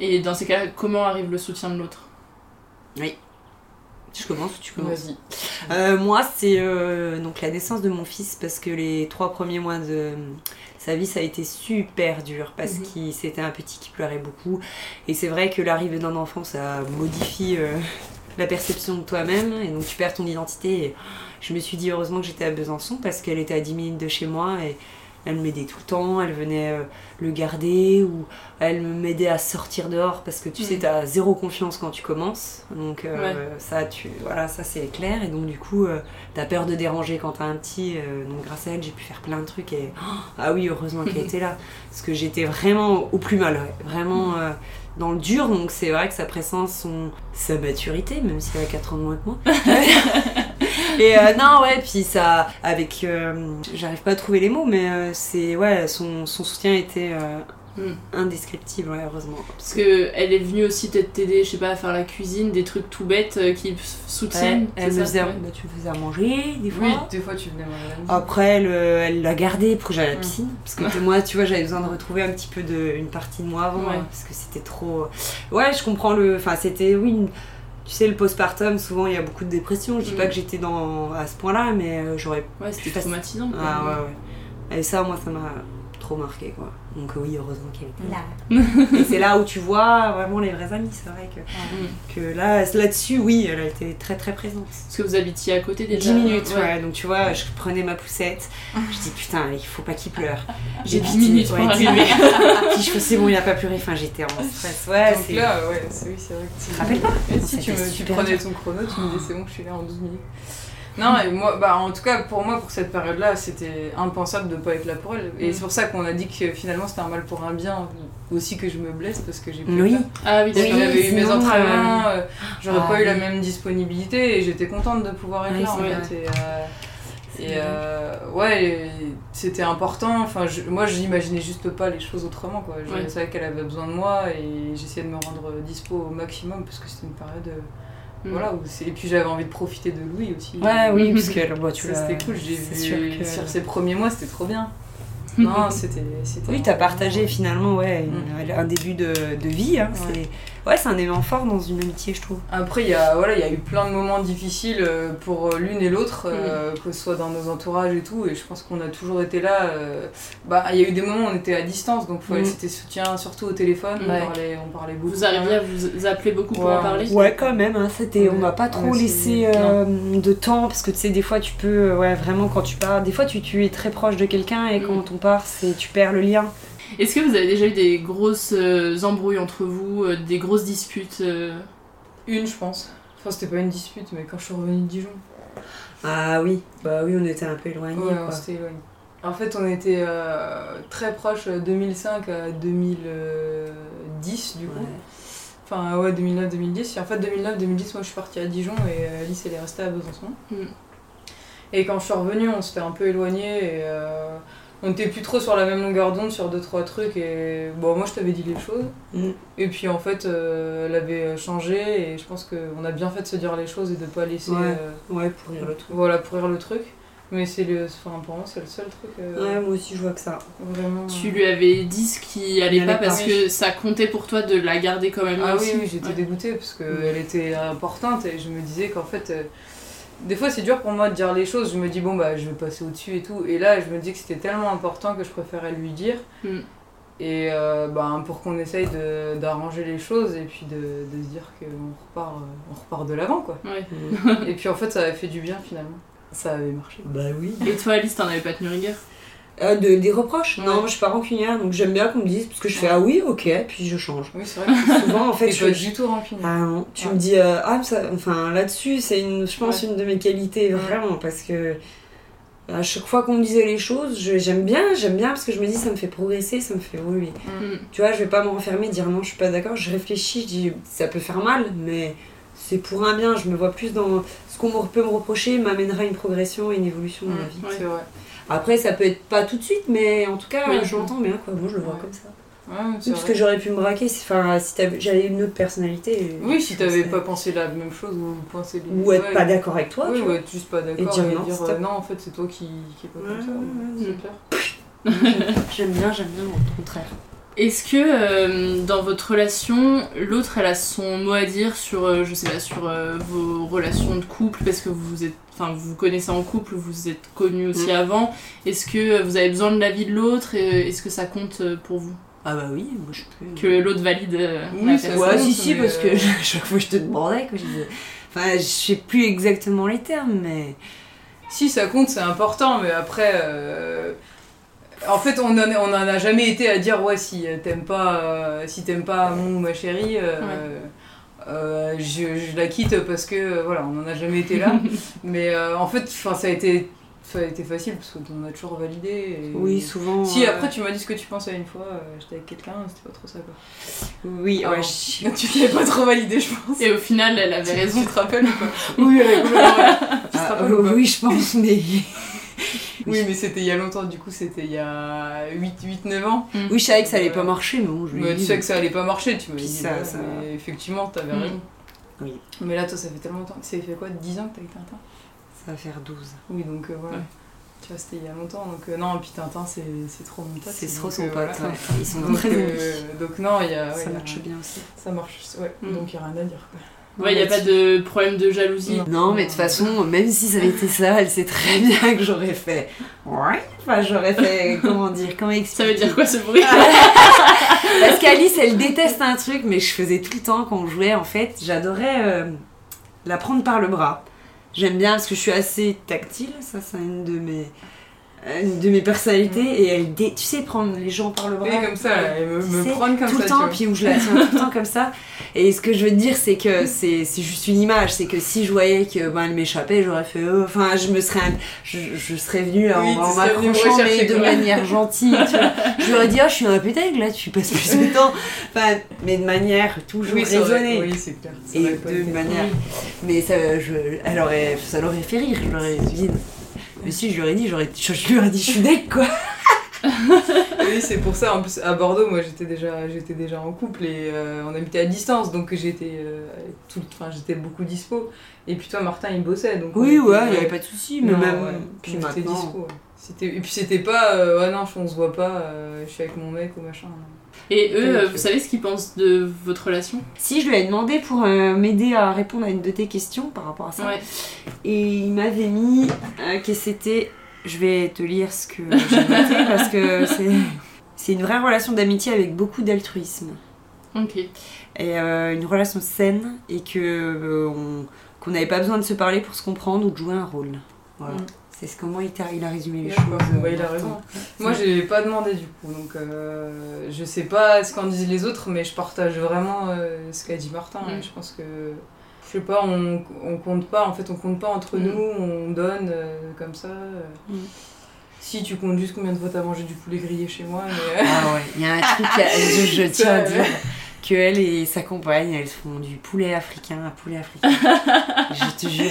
[SPEAKER 4] et dans ces cas comment arrive le soutien de l'autre?
[SPEAKER 9] Oui. Tu commences ou tu commences?
[SPEAKER 10] Vas-y.
[SPEAKER 9] Euh, moi, c'est euh, donc la naissance de mon fils parce que les trois premiers mois de sa vie, ça a été super dur parce
[SPEAKER 4] Mhm.
[SPEAKER 9] qu'il c'était un petit qui pleurait beaucoup. Et c'est vrai que l'arrivée d'un enfant, ça modifie euh, la perception de toi-même et donc tu perds ton identité. Et je me suis dit heureusement que j'étais à Besançon parce qu'elle était à 10 minutes de chez moi et elle m'aidait tout le temps, elle venait euh, le garder ou elle m'aidait à sortir dehors parce que tu sais,
[SPEAKER 4] Mhm.
[SPEAKER 9] t'as zéro confiance quand tu commences. Donc euh,
[SPEAKER 4] Ouais.
[SPEAKER 9] ça, tu, voilà, ça c'est clair. Et donc du coup, euh, t'as peur de déranger quand t'as un petit. euh, donc grâce à elle, j'ai pu faire plein de trucs. Et oh, ah oui, heureusement qu'elle était là. Parce que j'étais vraiment au plus mal, ouais. vraiment euh, dans le dur. Donc c'est vrai que sa présence, son, sa maturité, même si elle a 4 ans de moins que moi. Et euh, non, ouais, puis ça, avec. euh, J'arrive pas à trouver les mots, mais euh, c'est. Ouais, son, son soutien était euh,
[SPEAKER 4] Hmm.
[SPEAKER 9] indescriptible, ouais, heureusement.
[SPEAKER 4] Parce que elle est venue aussi peut-être t'aider, je sais pas, à faire la cuisine, des trucs tout bêtes euh, qui soutiennent.
[SPEAKER 9] Elle, elle me faisait,
[SPEAKER 4] Ouais.
[SPEAKER 9] bah, tu me faisais à manger, des fois.
[SPEAKER 10] Oui, des fois tu venais manger.
[SPEAKER 9] Après, elle euh, elle l'a gardé pour que j'aille à la
[SPEAKER 10] Mm.
[SPEAKER 9] piscine. Parce que moi, tu vois, j'avais besoin de retrouver un petit peu de une partie de moi avant.
[SPEAKER 4] Ouais.
[SPEAKER 9] parce que c'était trop. Ouais, je comprends le. Enfin, c'était. Oui, une- tu sais, le postpartum, souvent il y a beaucoup de dépression. Je dis
[SPEAKER 4] Mm.
[SPEAKER 9] pas que j'étais dans à ce point-là, mais euh, j'aurais.
[SPEAKER 4] Ouais, c'était traumatisant. quoi.
[SPEAKER 9] Ah ouais, ouais. Et ça, moi, ça m'a trop marqué, quoi. Donc euh, oui, heureusement qu'elle était là. Et c'est là où tu vois vraiment les vrais amis. C'est vrai que, que là, là-dessus, oui, elle a été très très présente.
[SPEAKER 4] Parce que vous habitiez à côté déjà
[SPEAKER 9] 10 minutes, ouais. Donc tu vois, je prenais ma poussette. Je dis putain, il faut pas qu'il pleure.
[SPEAKER 4] J'ai
[SPEAKER 9] Et
[SPEAKER 4] 10
[SPEAKER 9] puis,
[SPEAKER 4] minutes
[SPEAKER 9] ouais,
[SPEAKER 4] pour
[SPEAKER 9] 10
[SPEAKER 4] arriver.
[SPEAKER 9] Puis je fais c'est bon, il a pas pleuré. Enfin, j'étais en stress. Ouais,
[SPEAKER 10] Donc
[SPEAKER 9] c'est.
[SPEAKER 10] là, ouais, c'est oui, c'est vrai que tu
[SPEAKER 9] te rappelles pas
[SPEAKER 10] Et si tu, me, prenais ton chrono, tu me disais c'est bon, je suis là en 12 minutes. Non, et moi, bah, en tout cas, pour moi, pour cette période-là, c'était impensable de pas être là pour elle. Et
[SPEAKER 9] Mm.
[SPEAKER 10] c'est pour ça qu'on a dit que finalement c'était un mal pour un bien aussi que je me blesse parce que j'ai plus
[SPEAKER 9] Oui.
[SPEAKER 4] Ah oui,
[SPEAKER 10] j'avais eu mes entraînements,
[SPEAKER 9] euh,
[SPEAKER 10] euh, j'aurais
[SPEAKER 9] ah
[SPEAKER 10] pas eu la même disponibilité et j'étais contente de pouvoir être
[SPEAKER 9] Oui,
[SPEAKER 10] là en fait. Et, euh, et, euh, ouais, c'était important. Enfin, je- moi, j'imaginais juste pas les choses autrement. Quoi. Je
[SPEAKER 4] Ouais.
[SPEAKER 10] savais qu'elle avait besoin de moi et j'essayais de me rendre dispo au maximum parce que c'était une période.
[SPEAKER 4] Mm.
[SPEAKER 10] Voilà, et puis j'avais envie de profiter de Louis aussi.
[SPEAKER 9] Ouais, oui, parce que bah, tu
[SPEAKER 10] c'était cool. J'ai vu
[SPEAKER 9] que-
[SPEAKER 10] sur ses premiers mois, c'était trop bien. non, c'était.
[SPEAKER 9] Oui, t'as partagé finalement ouais,
[SPEAKER 10] Mm.
[SPEAKER 9] une- un début de, de vie. Hein,
[SPEAKER 10] Ouais.
[SPEAKER 9] Ouais, c'est un élément fort dans une amitié, je trouve.
[SPEAKER 10] Après, il y, a, voilà, il y a eu plein de moments difficiles euh, pour euh, l'une et l'autre, euh, que ce soit dans nos entourages et tout, et je pense qu'on a toujours été là. euh, Bah, il y a eu des moments où on était à distance, donc faut-
[SPEAKER 9] Mm.
[SPEAKER 10] c'était soutien surtout au téléphone, on, parlait, on parlait beaucoup.
[SPEAKER 4] Vous arriviez à vous appeler beaucoup pour en parler
[SPEAKER 9] Ouais, quand même, hein, c'était, on m'a pas trop
[SPEAKER 10] Ouais,
[SPEAKER 9] laissé euh, de temps parce que tu sais, des fois tu peux, ouais, vraiment quand tu pars, des fois tu, tu es très proche de quelqu'un et
[SPEAKER 4] Mm.
[SPEAKER 9] quand on part, c'est, tu perds le lien.
[SPEAKER 4] Est-ce que vous avez déjà eu des grosses euh, embrouilles entre vous, euh, des grosses disputes euh,
[SPEAKER 10] Une, je pense. Enfin, c'était pas une dispute, mais quand je suis revenue de Dijon.
[SPEAKER 9] Ah oui, bah oui, on était un peu éloignés.
[SPEAKER 10] Ouais,
[SPEAKER 9] quoi.
[SPEAKER 10] on s'était éloignés. En fait, on était euh, très proches euh, 2005 à 2010, du coup.
[SPEAKER 9] Ouais.
[SPEAKER 10] Enfin, ouais, 2009-2010. Et en fait, 2009-2010, moi, je suis partie à Dijon et Alice, elle est restée à Besançon.
[SPEAKER 4] Mm.
[SPEAKER 10] Et quand je suis revenue, on s'était un peu éloignés et euh, on était plus trop sur la même longueur d'onde sur deux, trois trucs. Et bon, moi, je t'avais dit les choses.
[SPEAKER 9] Mm.
[SPEAKER 10] Et puis, en fait, euh, elle avait changé et je pense qu'on a bien fait de se dire les choses et de pas laisser.
[SPEAKER 9] Ouais.
[SPEAKER 10] euh,
[SPEAKER 9] Ouais, pour rire le truc.
[SPEAKER 10] voilà, pourrir le truc. Mais c'est le, enfin, pour moi, c'est le seul truc. euh,
[SPEAKER 9] Ouais, moi aussi je vois que ça.
[SPEAKER 10] Vraiment.
[SPEAKER 4] Tu lui avais dit ce qui allait pas parce que ça comptait pour toi de la garder quand même
[SPEAKER 10] Ah oui,
[SPEAKER 4] aussi.
[SPEAKER 10] oui, j'étais
[SPEAKER 4] Ouais.
[SPEAKER 10] dégoûtée parce qu'elle était importante et je me disais qu'en fait. Des fois, c'est dur pour moi de dire les choses. Je me dis, bon, bah, je vais passer au-dessus et tout. Et là, je me dis que c'était tellement important que je préférais lui dire.
[SPEAKER 4] Mm.
[SPEAKER 10] Et euh, bah, pour qu'on essaye de- d'arranger les choses et puis de, de se dire qu'on repart, euh, on repart de l'avant, quoi.
[SPEAKER 4] Ouais.
[SPEAKER 10] et puis en fait, ça avait fait du bien finalement. Ça avait marché.
[SPEAKER 9] Bah oui.
[SPEAKER 4] Et toi, Alice, t'en avais pas tenu rigueur?
[SPEAKER 9] Euh, de, des reproches
[SPEAKER 10] Ouais.
[SPEAKER 9] Non, je suis pas rancunière, donc j'aime bien qu'on me dise, parce que je fais ah oui, ok, puis je change.
[SPEAKER 10] Oui, c'est vrai.
[SPEAKER 9] Souvent, en fait, je
[SPEAKER 10] pas du tout rancunier.
[SPEAKER 9] Ah non, tu
[SPEAKER 10] Ouais.
[SPEAKER 9] me dis, euh, ah, ça, enfin là-dessus, c'est une, je pense une de mes qualités, vraiment, parce que à chaque fois qu'on me disait les choses, je- j'aime bien, j'aime bien, parce que je me dis, ça me fait progresser, ça me fait évoluer.
[SPEAKER 4] Mm.
[SPEAKER 9] Tu vois, je vais pas me renfermer, dire non, je suis pas d'accord, je réfléchis, je dis, ça peut faire mal, mais c'est pour un bien, je me vois plus dans ce qu'on peut me reprocher, m'amènera une progression et une évolution dans
[SPEAKER 10] Mm,
[SPEAKER 9] ma vie.
[SPEAKER 4] Ouais.
[SPEAKER 10] C'est vrai.
[SPEAKER 9] Après, ça peut être pas tout de suite, mais en tout cas,
[SPEAKER 4] Oui.
[SPEAKER 9] je l'entends bien, quoi. Moi, je le vois
[SPEAKER 10] Ouais.
[SPEAKER 9] comme ça.
[SPEAKER 10] Ouais,
[SPEAKER 9] Oui,
[SPEAKER 10] c'est
[SPEAKER 9] parce que j'aurais pu me braquer, si, enfin, si j'avais une autre personnalité.
[SPEAKER 10] Oui, si t'avais pas pensé la même chose ou pensé.
[SPEAKER 9] Ou être pas d'accord avec toi,
[SPEAKER 10] Oui,
[SPEAKER 9] tu
[SPEAKER 10] ou être juste pas d'accord
[SPEAKER 9] dire
[SPEAKER 10] et
[SPEAKER 9] non,
[SPEAKER 10] dire non, en fait, c'est toi qui, qui est pas comme ça. c'est clair.
[SPEAKER 9] J'aime bien, j'aime bien, au contraire.
[SPEAKER 4] Est-ce que euh, dans votre relation, l'autre elle a son mot à dire sur, euh, je sais pas, sur euh, vos relations de couple parce que vous êtes, enfin vous vous connaissez en couple, vous vous êtes connus aussi
[SPEAKER 9] Mm.
[SPEAKER 4] avant. Est-ce que vous avez besoin de l'avis de l'autre et Est-ce que ça compte euh, pour vous?
[SPEAKER 9] Ah bah oui, moi je peux.
[SPEAKER 4] que l'autre valide euh,
[SPEAKER 10] Oui,
[SPEAKER 4] la
[SPEAKER 10] ça
[SPEAKER 9] Ouais, si, si, parce que chaque fois je te demandais. Je disais... Enfin, je sais plus exactement les termes, mais.
[SPEAKER 10] Si, ça compte, c'est important, mais après. En fait, on en, on en a jamais été à dire, ouais, si euh, t'aimes pas, euh, si t'aimes pas mon ou ma chérie, euh, je, je la quitte parce que, voilà, on en a jamais été là. mais en fait, ça a été. Ça a été facile parce qu'on a toujours validé. et-
[SPEAKER 9] Oui, souvent.
[SPEAKER 10] Si
[SPEAKER 9] euh,
[SPEAKER 10] après tu m'as dit ce que tu pensais une fois, euh, j'étais avec quelqu'un, c'était pas trop ça quoi.
[SPEAKER 9] Oui, ouais. je-
[SPEAKER 10] Tu t'avais pas trop validé, je pense.
[SPEAKER 4] Et au final, elle avait raison.
[SPEAKER 10] Tu te rappelles ou pas?
[SPEAKER 9] Ah, oui, je pense, mais.
[SPEAKER 10] Oui, mais c'était il y a longtemps, du coup, c'était il y a 8-9 ans.
[SPEAKER 9] Oui, je savais que ça allait pas marcher, mais bon, je
[SPEAKER 10] tu sais que ça allait pas marcher, tu m'as
[SPEAKER 9] Puis
[SPEAKER 10] dit.
[SPEAKER 9] ça-
[SPEAKER 10] ouais,
[SPEAKER 9] ça-
[SPEAKER 10] Mais effectivement, t'avais
[SPEAKER 4] Mm.
[SPEAKER 10] raison.
[SPEAKER 9] Oui.
[SPEAKER 10] Mais là, toi, ça fait tellement longtemps. Ça fait quoi 10 ans que t'as eu Tintin?
[SPEAKER 9] Ça va faire 12.
[SPEAKER 10] Oui, donc euh, voilà.
[SPEAKER 4] Ouais.
[SPEAKER 10] Tu vois, c'était il y a longtemps. Donc euh, non, et puis Tintin, c'est c'est trop mon pote.
[SPEAKER 9] C'est
[SPEAKER 10] donc,
[SPEAKER 9] trop son
[SPEAKER 10] euh,
[SPEAKER 9] pote,
[SPEAKER 10] voilà.
[SPEAKER 9] ouais. Ils sont
[SPEAKER 10] Donc,
[SPEAKER 9] très
[SPEAKER 10] euh, donc non, il y a. ouais,
[SPEAKER 9] Ça marche bien aussi.
[SPEAKER 10] Ça marche, ouais.
[SPEAKER 4] Mm.
[SPEAKER 10] Donc il y a rien à dire. Quoi.
[SPEAKER 4] Ouais, y a pas de problème de jalousie.
[SPEAKER 9] Non, mais de toute façon, même si ça avait été ça, elle sait très bien que j'aurais fait. Ouais. Enfin, j'aurais fait. Comment dire Comment expliquer?
[SPEAKER 4] Ça veut dire quoi ce bruit?
[SPEAKER 9] Parce qu'Alice, elle déteste un truc, mais je faisais tout le temps quand on jouait, en fait. J'adorais euh, la prendre par le bras. J'aime bien parce que je suis assez tactile, ça, c'est une de mes. Euh, de mes personnalités et elle dé- tu sais prendre les gens par le bras.
[SPEAKER 10] Oui, comme ça, là, et me, me prendre comme
[SPEAKER 9] tout
[SPEAKER 10] ça.
[SPEAKER 9] le temps puis où je la tiens tout le temps comme ça. Et ce que je veux te dire c'est que c'est juste une image. C'est que si je voyais que ben elle m'échappait j'aurais fait oh, enfin je me serais je, je serais venue en,
[SPEAKER 10] Oui, tu
[SPEAKER 9] en m'accrochant mais de manière gentille tu vois. je lui aurais dit oh je suis un pétègue là tu passes plus de temps. Enfin mais de manière toujours
[SPEAKER 10] Oui, ça aurait-
[SPEAKER 9] raisonnée.
[SPEAKER 10] Oui, c'est clair. Ça
[SPEAKER 9] et de manière mais ça je elle aurait ça l'aurait fait rire je l'aurais dit mais si je lui aurais dit j'aurais je, je lui aurais dit je suis deg quoi
[SPEAKER 10] oui, c'est pour ça. En plus, à Bordeaux, moi, j'étais déjà, j'étais déjà en couple et euh, on habitait à distance, donc j'étais, euh, tout, enfin, j'étais beaucoup dispo. Et puis toi, Martin, il bossait, donc.
[SPEAKER 9] Oui, ouais, il y avait pas de souci, mais
[SPEAKER 10] Non,
[SPEAKER 9] même-
[SPEAKER 10] ouais,
[SPEAKER 9] puis maintenant-
[SPEAKER 10] dispo, ouais. C'était, et puis c'était pas, euh, ouais, non, on se voit pas, euh, je suis avec mon mec ou machin.
[SPEAKER 4] Et eux, euh, vous savez ce qu'ils pensent de votre relation
[SPEAKER 9] Si, je lui ai demandé pour euh, m'aider à répondre à une de tes questions par rapport à ça.
[SPEAKER 4] Ouais.
[SPEAKER 9] Et il m'avait mis euh, que c'était. Je vais te lire ce que j'ai noté parce que c'est. Une vraie relation d'amitié avec beaucoup d'altruisme.
[SPEAKER 4] Ok.
[SPEAKER 9] Et euh, une relation saine et que on- qu'on n'avait pas besoin de se parler pour se comprendre ou de jouer un rôle. Voilà.
[SPEAKER 10] Mm.
[SPEAKER 9] C'est ce comment il, t'a- il a résumé les choses.
[SPEAKER 10] Bah, il a raison. Moi, j'ai pas demandé du coup, donc euh, je sais pas ce qu'en disent les autres, mais je partage vraiment euh, ce qu'a dit Martin.
[SPEAKER 4] Mm.
[SPEAKER 10] et Je pense que, je sais pas, on, on compte pas, en fait, on compte pas entre
[SPEAKER 9] Mm.
[SPEAKER 10] nous, on donne euh, comme ça. euh.
[SPEAKER 9] Mm.
[SPEAKER 10] Si tu comptes juste combien de fois t'as mangé du poulet grillé chez moi, mais.
[SPEAKER 9] Ah ouais, il y a un truc, à- je, je tiens à dire
[SPEAKER 10] ouais.
[SPEAKER 9] Que elle et sa compagne, elles font du poulet africain à poulet africain. je te jure.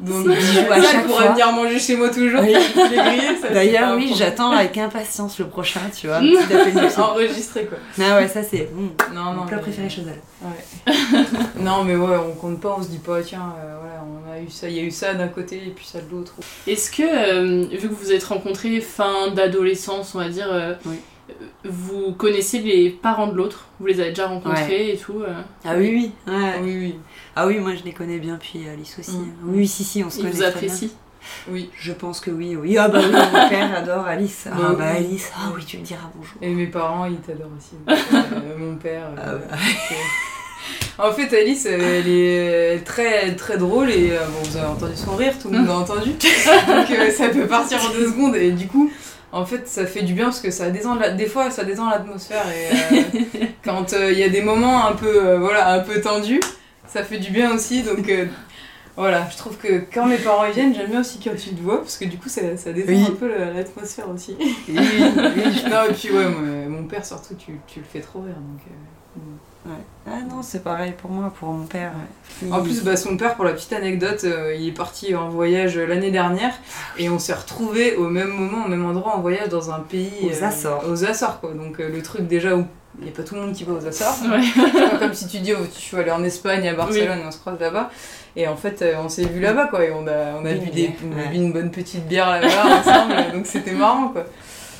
[SPEAKER 10] Donc,
[SPEAKER 9] C'est bijou à
[SPEAKER 10] ça,
[SPEAKER 9] chaque fois.
[SPEAKER 10] venir manger chez moi toujours.
[SPEAKER 9] Oui. D'ailleurs, oui, j'attends avec impatience le prochain, tu vois.
[SPEAKER 10] Enregistré quoi.
[SPEAKER 9] Ah ouais, ça c'est mm,
[SPEAKER 10] Non, non.
[SPEAKER 9] mon plat
[SPEAKER 10] mais-
[SPEAKER 9] préféré chez elle.
[SPEAKER 10] Ouais. non, mais ouais, on compte pas, on se dit pas, tiens, euh, voilà, on a eu ça, il y a eu ça d'un côté et puis ça de l'autre.
[SPEAKER 4] Est-ce que, euh, vu que vous êtes rencontrés fin d'adolescence, on va dire, euh,
[SPEAKER 9] Oui.
[SPEAKER 4] Euh, vous connaissez les parents de l'autre Vous les avez déjà rencontrés et tout euh,
[SPEAKER 9] Ah oui, oui. ouais.
[SPEAKER 10] Oui, oui.
[SPEAKER 9] Ah oui, moi je les connais bien, puis Alice aussi.
[SPEAKER 10] Mm.
[SPEAKER 9] Oui, si, si, on se
[SPEAKER 4] Ils
[SPEAKER 9] connaît.
[SPEAKER 4] vous
[SPEAKER 9] très
[SPEAKER 4] apprécient
[SPEAKER 9] bien.
[SPEAKER 10] Oui.
[SPEAKER 9] Je pense que oui, oui. Ah bah oui, mon père adore Alice. Ah
[SPEAKER 10] Bah
[SPEAKER 9] bah
[SPEAKER 10] oui.
[SPEAKER 9] Alice, ah oui, tu me diras bonjour.
[SPEAKER 10] Et mes parents, ils t'adorent aussi. Euh, mon père. euh,
[SPEAKER 9] Ah bah.
[SPEAKER 10] En fait, Alice, elle est très, très drôle et euh, bon, vous avez entendu son rire, tout le monde a entendu. Donc euh, ça peut partir en deux secondes et du coup, en fait, ça fait du bien parce que ça détend la... des fois, ça détend l'atmosphère et euh, quand euh, il y a des moments un peu, euh, voilà, un peu tendus, ça fait du bien aussi. Donc voilà, je trouve que quand mes parents y viennent, j'aime bien aussi quand tu te vois parce que du coup, ça, ça
[SPEAKER 9] Oui.
[SPEAKER 10] un peu la- l'atmosphère aussi.
[SPEAKER 9] Oui, oui, je-
[SPEAKER 10] non, et puis ouais, moi, mon père surtout, tu, tu le fais trop rire. Donc,
[SPEAKER 9] Ouais. Ah non, c'est pareil pour moi, pour mon père. ouais.
[SPEAKER 10] En plus, bah, son père, pour la petite anecdote, euh, il est parti en voyage l'année dernière et on s'est retrouvés au même moment, au même endroit en voyage dans un pays.
[SPEAKER 9] Aux Açores.
[SPEAKER 10] Aux Açores, quoi. Donc euh, le truc déjà où il n'y a pas tout le monde qui va aux Açores.
[SPEAKER 4] Ouais.
[SPEAKER 10] Comme si tu dis, oh, je suis allé en Espagne, à Barcelone, et on se croise là-bas. Et en fait, euh, on s'est vu là-bas, quoi. Et on a, on a, bu, des, on a bu une bonne petite bière là-bas ensemble. donc c'était marrant, quoi.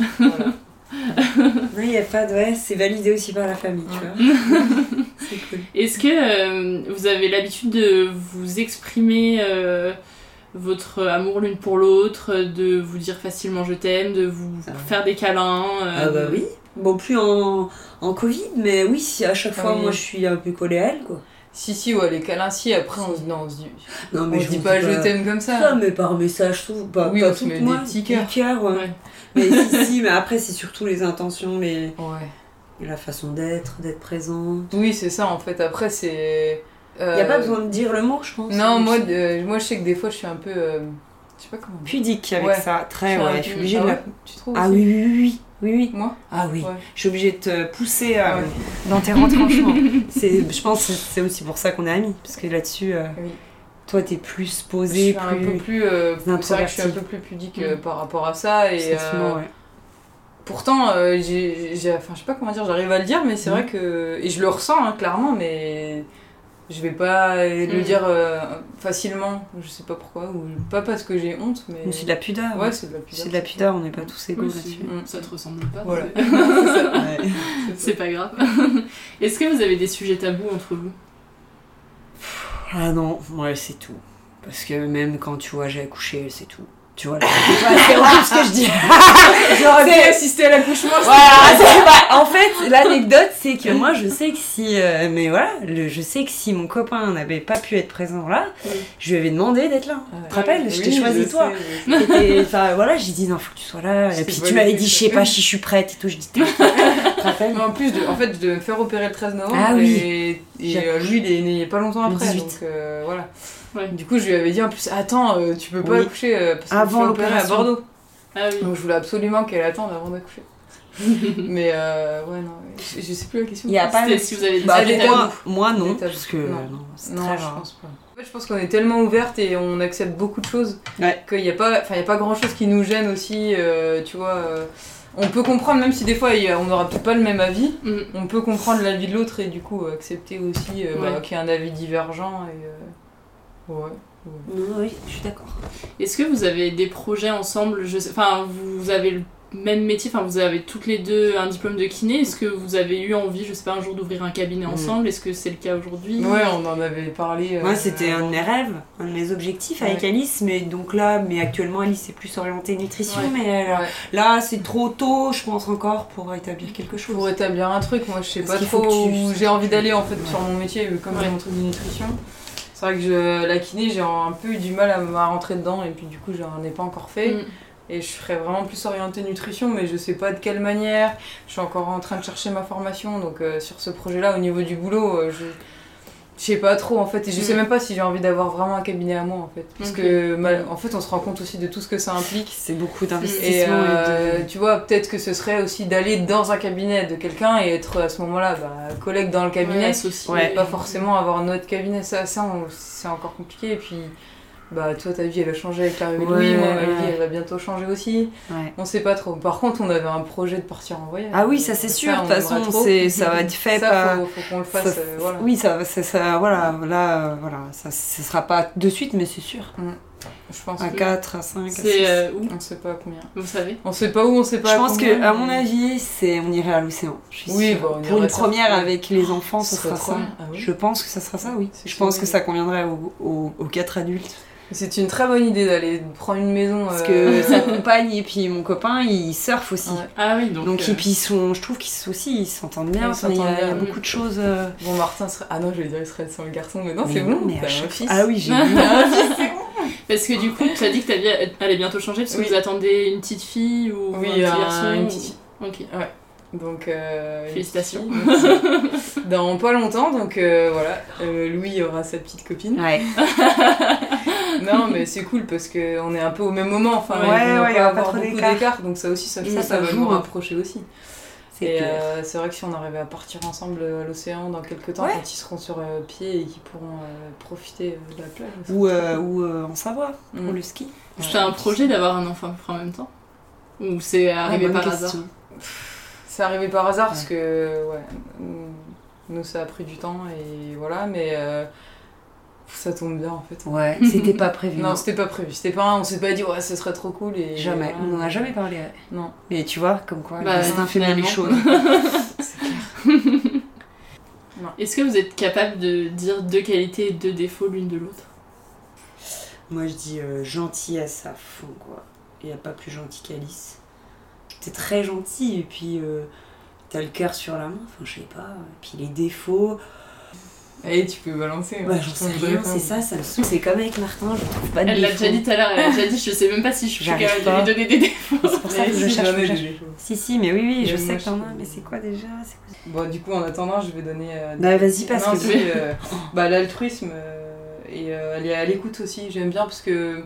[SPEAKER 10] Voilà.
[SPEAKER 9] Non, il y a pas de. Ouais, c'est validé aussi par la famille, tu vois. c'est cool.
[SPEAKER 4] Est-ce que euh, vous avez l'habitude de vous exprimer euh, votre amour l'une pour l'autre, de vous dire facilement je t'aime, de vous
[SPEAKER 9] Ah.
[SPEAKER 4] faire des câlins euh,
[SPEAKER 9] Ah bah oui. Bon, plus en, en Covid, mais oui, si à chaque fois,
[SPEAKER 10] Oui.
[SPEAKER 9] moi je suis un peu collée à elle, quoi.
[SPEAKER 10] Si, si, ouais, les câlins, si. Après, on se dit, non, on se dit,
[SPEAKER 9] Non,
[SPEAKER 10] on se dit pas je t'aime comme ça.
[SPEAKER 9] Ça, mais par message, tout. Pas,
[SPEAKER 10] Oui,
[SPEAKER 9] pas
[SPEAKER 10] on se
[SPEAKER 9] tout,
[SPEAKER 10] des
[SPEAKER 9] moi,
[SPEAKER 10] petits cœurs.
[SPEAKER 9] ouais.
[SPEAKER 4] Ouais.
[SPEAKER 9] Mais si, si, mais après, c'est surtout les intentions, les...
[SPEAKER 10] Ouais.
[SPEAKER 9] la façon d'être, d'être présente.
[SPEAKER 10] Oui, c'est ça en fait. Après, c'est.
[SPEAKER 9] Il n'y a pas besoin de dire le mot, je pense.
[SPEAKER 10] Non,
[SPEAKER 9] Mais
[SPEAKER 10] moi, euh, moi je sais que des fois je suis un peu. euh, je sais pas comment.
[SPEAKER 9] Pudique avec
[SPEAKER 10] Ouais.
[SPEAKER 9] ça, très, ouais. Je suis obligée
[SPEAKER 10] Ah
[SPEAKER 9] de la.
[SPEAKER 10] Tu trouves
[SPEAKER 9] Ah oui, oui, oui, oui. Oui.
[SPEAKER 10] Moi
[SPEAKER 9] Ah oui.
[SPEAKER 10] Ouais.
[SPEAKER 9] Je suis obligée de te pousser euh,
[SPEAKER 10] Ouais.
[SPEAKER 9] dans tes retranchements. c'est, je pense que c'est aussi pour ça qu'on est amis. Parce que là-dessus, euh,
[SPEAKER 10] Oui.
[SPEAKER 9] toi, t'es plus
[SPEAKER 10] Je
[SPEAKER 9] posée,
[SPEAKER 10] suis
[SPEAKER 9] plus.
[SPEAKER 10] un peu plus. euh, c'est vrai que je suis un peu plus pudique euh,
[SPEAKER 9] Mm.
[SPEAKER 10] par rapport à ça. Et, euh,
[SPEAKER 9] ouais.
[SPEAKER 10] Pourtant, euh, j'ai, enfin, je sais pas comment dire, j'arrive à le dire, mais c'est
[SPEAKER 9] Mhm.
[SPEAKER 10] vrai que. Et je le ressens, hein, clairement, mais. Je vais pas le
[SPEAKER 4] Mhm.
[SPEAKER 10] dire euh, facilement, je sais pas pourquoi, ou pas parce que j'ai honte, mais.
[SPEAKER 9] Mais C'est de la pudeur.
[SPEAKER 10] Ouais, c'est de la pudeur.
[SPEAKER 9] C'est de la pudeur, on n'est pas tous égaux
[SPEAKER 4] Oui,
[SPEAKER 9] là-dessus.
[SPEAKER 10] Mm.
[SPEAKER 4] ça te ressemble pas.
[SPEAKER 10] Voilà.
[SPEAKER 4] c'est-
[SPEAKER 9] Ouais.
[SPEAKER 4] C'est pas grave. Est-ce que vous avez des sujets tabous entre vous?
[SPEAKER 9] Ah non, ouais, c'est tout. Parce que même quand tu vois, j'ai accouché, c'est tout. Tu vois, c'est horrible ce que je dis.
[SPEAKER 10] J'aurais pu assister à l'accouchement.
[SPEAKER 9] Voilà, en fait, l'anecdote, c'est que moi, je sais que si, euh, mais voilà, le- je sais que si mon copain n'avait pas pu être présent là, je lui avais demandé d'être là. Tu te rappelles, je t'ai choisi toi. Enfin voilà, j'ai dit non, faut que tu sois là. Et puis tu m'avais dit, je sais pas si je suis prête et tout. Je dis, tu te rappelles
[SPEAKER 10] Mais en plus, de, en fait, devais me faire opérer le 13 novembre.
[SPEAKER 9] Ah oui.
[SPEAKER 10] Et, euh, lui, il est né pas longtemps après.
[SPEAKER 9] 18.
[SPEAKER 10] Donc euh, voilà. Du coup, je lui avais dit en plus, attends, euh, tu peux pas
[SPEAKER 9] Oui.
[SPEAKER 10] accoucher euh, parce que
[SPEAKER 9] Avant
[SPEAKER 10] opérer à
[SPEAKER 9] l'opération.
[SPEAKER 10] Bordeaux.
[SPEAKER 4] Ah oui.
[SPEAKER 10] Donc je voulais absolument qu'elle attende avant d'accoucher. mais euh, ouais, non, je, je sais plus la question.
[SPEAKER 9] Il y a pas
[SPEAKER 4] C'était si vous avez des
[SPEAKER 9] Bah,
[SPEAKER 4] des
[SPEAKER 9] pour
[SPEAKER 4] tabous.
[SPEAKER 9] moi, moi non, parce que
[SPEAKER 10] Non.
[SPEAKER 9] non, c'est
[SPEAKER 10] Non,
[SPEAKER 9] très
[SPEAKER 10] je
[SPEAKER 9] rare.
[SPEAKER 10] pense pas. En fait, je pense qu'on est tellement ouverte et on accepte beaucoup de choses
[SPEAKER 9] Ouais.
[SPEAKER 10] qu'il n'y a pas, enfin, il y a pas grand chose qui nous gêne aussi. euh, tu vois, euh, on peut comprendre même si des fois on n'aura peut-être pas le même avis.
[SPEAKER 4] Mm.
[SPEAKER 10] On peut comprendre l'avis de l'autre et du coup accepter aussi euh, bah,
[SPEAKER 4] Ouais.
[SPEAKER 10] qu'il y a un avis divergent et euh, ouais.
[SPEAKER 9] Oui, je suis d'accord.
[SPEAKER 4] Est-ce que vous avez des projets ensemble je sais, Enfin, vous avez le même métier, enfin, vous avez toutes les deux un diplôme de kiné. Est-ce que vous avez eu envie, je sais pas, un jour d'ouvrir un cabinet
[SPEAKER 9] Mm.
[SPEAKER 4] ensemble Est-ce que c'est le cas aujourd'hui
[SPEAKER 10] Ouais, on en avait parlé. euh,
[SPEAKER 9] Moi, c'était un de mes rêves, un de mes objectifs avec
[SPEAKER 10] Ouais.
[SPEAKER 9] Alice, mais donc là, mais actuellement, Alice est plus orientée nutrition,
[SPEAKER 10] Ouais.
[SPEAKER 9] mais elle-
[SPEAKER 10] Ouais.
[SPEAKER 9] là, c'est trop tôt, je pense encore, pour établir quelque chose.
[SPEAKER 10] Pour établir un truc, moi je sais
[SPEAKER 9] Parce
[SPEAKER 10] pas trop
[SPEAKER 9] tu-
[SPEAKER 10] où j'ai envie d'aller en fait
[SPEAKER 9] Ouais.
[SPEAKER 10] sur mon métier, comme
[SPEAKER 4] Ouais.
[SPEAKER 10] j'ai mon truc de nutrition. C'est vrai que je, la kiné, j'ai un peu eu du mal à, rentrer dedans et puis du coup j'en ai pas encore fait.
[SPEAKER 4] Mm.
[SPEAKER 10] Et je serais vraiment plus orientée nutrition, mais je sais pas de quelle manière. Je suis encore en train de chercher ma formation, donc euh, sur ce projet-là, au niveau du boulot, euh, je, je sais pas trop en fait. Et je sais
[SPEAKER 4] Mm.
[SPEAKER 10] même pas si j'ai envie d'avoir vraiment un cabinet à moi en fait. Parce que mal- en fait, on se rend compte aussi de tout ce que ça implique.
[SPEAKER 9] C'est beaucoup
[SPEAKER 10] Et
[SPEAKER 9] d'investissement.
[SPEAKER 10] euh,
[SPEAKER 9] et de...
[SPEAKER 10] tu vois, peut-être que ce serait aussi d'aller dans un cabinet de quelqu'un et être à ce moment-là bah, collègue dans le cabinet.
[SPEAKER 4] Ouais,
[SPEAKER 10] pas forcément avoir notre cabinet. Ça, ça on- c'est encore compliqué. Et puis, bah, toi, ta vie, elle a changé avec l'arrivée de Louis.
[SPEAKER 9] Ouais,
[SPEAKER 10] Moi, ma
[SPEAKER 9] ouais.
[SPEAKER 10] vie, elle va bientôt changer aussi.
[SPEAKER 9] Ouais.
[SPEAKER 10] On sait pas trop. Par contre, on avait un projet de partir en voyage.
[SPEAKER 9] Ah oui, ça c'est sûr, de toute façon, c'est- ça va être fait
[SPEAKER 10] Ça,
[SPEAKER 9] par-
[SPEAKER 10] faut, faut qu'on le fasse.
[SPEAKER 9] Ça-
[SPEAKER 10] euh, voilà.
[SPEAKER 9] Oui, ça, ça, ça- voilà, là, euh, voilà, ça, ce sera pas de suite, mais c'est sûr.
[SPEAKER 10] Je pense
[SPEAKER 9] À
[SPEAKER 10] que-
[SPEAKER 9] 4, à 5, à 6.
[SPEAKER 4] C'est euh, où
[SPEAKER 10] On sait pas combien.
[SPEAKER 4] Vous savez
[SPEAKER 10] On sait pas où, on sait pas
[SPEAKER 9] Je
[SPEAKER 10] à
[SPEAKER 9] pense
[SPEAKER 10] combien,
[SPEAKER 9] que, à mon avis, c'est on irait à l'océan.
[SPEAKER 10] Oui, bah, on
[SPEAKER 9] pour une
[SPEAKER 10] ça.
[SPEAKER 9] première avec les enfants, ce sera ça.
[SPEAKER 10] Ah oui.
[SPEAKER 9] Je pense que ça sera ça, oui.
[SPEAKER 10] C'est
[SPEAKER 9] Je pense que ça conviendrait aux, aux, aux quatre adultes.
[SPEAKER 10] C'est une très bonne idée d'aller prendre une maison.
[SPEAKER 9] Parce
[SPEAKER 10] euh,
[SPEAKER 9] que sa compagne et puis mon copain, ils surfent aussi.
[SPEAKER 10] Ouais.
[SPEAKER 4] Ah oui, donc.
[SPEAKER 9] Donc,
[SPEAKER 4] euh,
[SPEAKER 9] et puis ils sont, je trouve qu'ils sont aussi, ils s'entendent bien. Il y a, y beaucoup de choses. euh,
[SPEAKER 10] Bon, Martin serait. Ah non, je vais dire, il serait sans le garçon, mais non, c'est bon,
[SPEAKER 9] mais
[SPEAKER 10] un
[SPEAKER 9] chaque
[SPEAKER 10] fils.
[SPEAKER 9] Ah oui, j'ai vu.
[SPEAKER 4] Parce que du coup, tu as dit que ta vie elle allait bientôt changer parce que
[SPEAKER 10] Oui.
[SPEAKER 4] vous attendez une petite fille ou
[SPEAKER 10] Oui,
[SPEAKER 4] un petit garçon
[SPEAKER 10] une petite fille.
[SPEAKER 4] Ok.
[SPEAKER 10] Ouais. Donc, euh,
[SPEAKER 4] Félicitations.
[SPEAKER 10] fille. Dans pas longtemps, donc euh, voilà, euh, Louis aura sa petite copine.
[SPEAKER 9] Ouais.
[SPEAKER 10] non, mais c'est cool parce qu'on est un peu au même moment, enfin,
[SPEAKER 9] Ouais,
[SPEAKER 10] on
[SPEAKER 9] ouais, il y aura pas
[SPEAKER 10] avoir beaucoup
[SPEAKER 9] d'écart.
[SPEAKER 10] donc ça aussi, ça, ça,
[SPEAKER 9] ça
[SPEAKER 10] va
[SPEAKER 9] joue,
[SPEAKER 10] nous
[SPEAKER 9] hein.
[SPEAKER 10] rapprocher aussi.
[SPEAKER 9] C'est
[SPEAKER 10] Et euh, c'est vrai que si on arrivait à partir ensemble à l'océan dans quelques temps,
[SPEAKER 9] Ouais.
[SPEAKER 10] quand ils seront sur euh, pied et qu'ils pourront euh, profiter euh, de la plage.
[SPEAKER 9] Ou, euh, ou euh, en Savoie, pour
[SPEAKER 10] Mm.
[SPEAKER 9] le ski.
[SPEAKER 4] C'est un projet d'avoir un enfant à peu près en même temps? Ou c'est arrivé
[SPEAKER 9] bonne
[SPEAKER 4] par
[SPEAKER 9] question.
[SPEAKER 4] hasard
[SPEAKER 10] C'est arrivé par hasard parce que ouais, nous- nous ça a pris du temps et voilà, mais euh, ça tombe bien en fait.
[SPEAKER 9] Ouais, c'était pas prévu.
[SPEAKER 10] Non, c'était pas prévu. C'était pas, un- on s'est pas dit ouais, ce serait trop cool et
[SPEAKER 9] Jamais, on en a jamais parlé. ouais.
[SPEAKER 10] Non.
[SPEAKER 9] Mais tu vois, comme quoi,
[SPEAKER 4] Bah,
[SPEAKER 9] le destin fait bien les choses.
[SPEAKER 4] Est-ce que vous êtes capable de dire deux qualités et deux défauts l'une de l'autre?
[SPEAKER 9] Moi, je dis euh, gentillesse à fond, quoi. Il n'y a pas plus gentil qu'Alice. T'es très gentil, et puis euh, t'as le cœur sur la main, enfin, je sais pas. Et puis les défauts,
[SPEAKER 10] Et tu peux balancer. hein.
[SPEAKER 9] bah, j'en sais rien, c'est ça, ça me saoule. C'est comme avec Martin, je trouve pas de
[SPEAKER 4] Elle l'a déjà dit tout à l'heure, elle a déjà dit je sais même pas si je suis capable de lui donner des défauts.
[SPEAKER 9] C'est pour ça que
[SPEAKER 10] Mais
[SPEAKER 9] je
[SPEAKER 10] si,
[SPEAKER 9] cherche. Si, si, mais oui, oui, je sais que t'en
[SPEAKER 10] je-
[SPEAKER 9] as, mais c'est quoi déjà
[SPEAKER 10] Bon, du coup, en attendant, je vais donner. euh,
[SPEAKER 9] Bah, vas-y, parce que-
[SPEAKER 10] euh, bah, l'altruisme, euh, et elle est à l'écoute aussi, j'aime bien parce que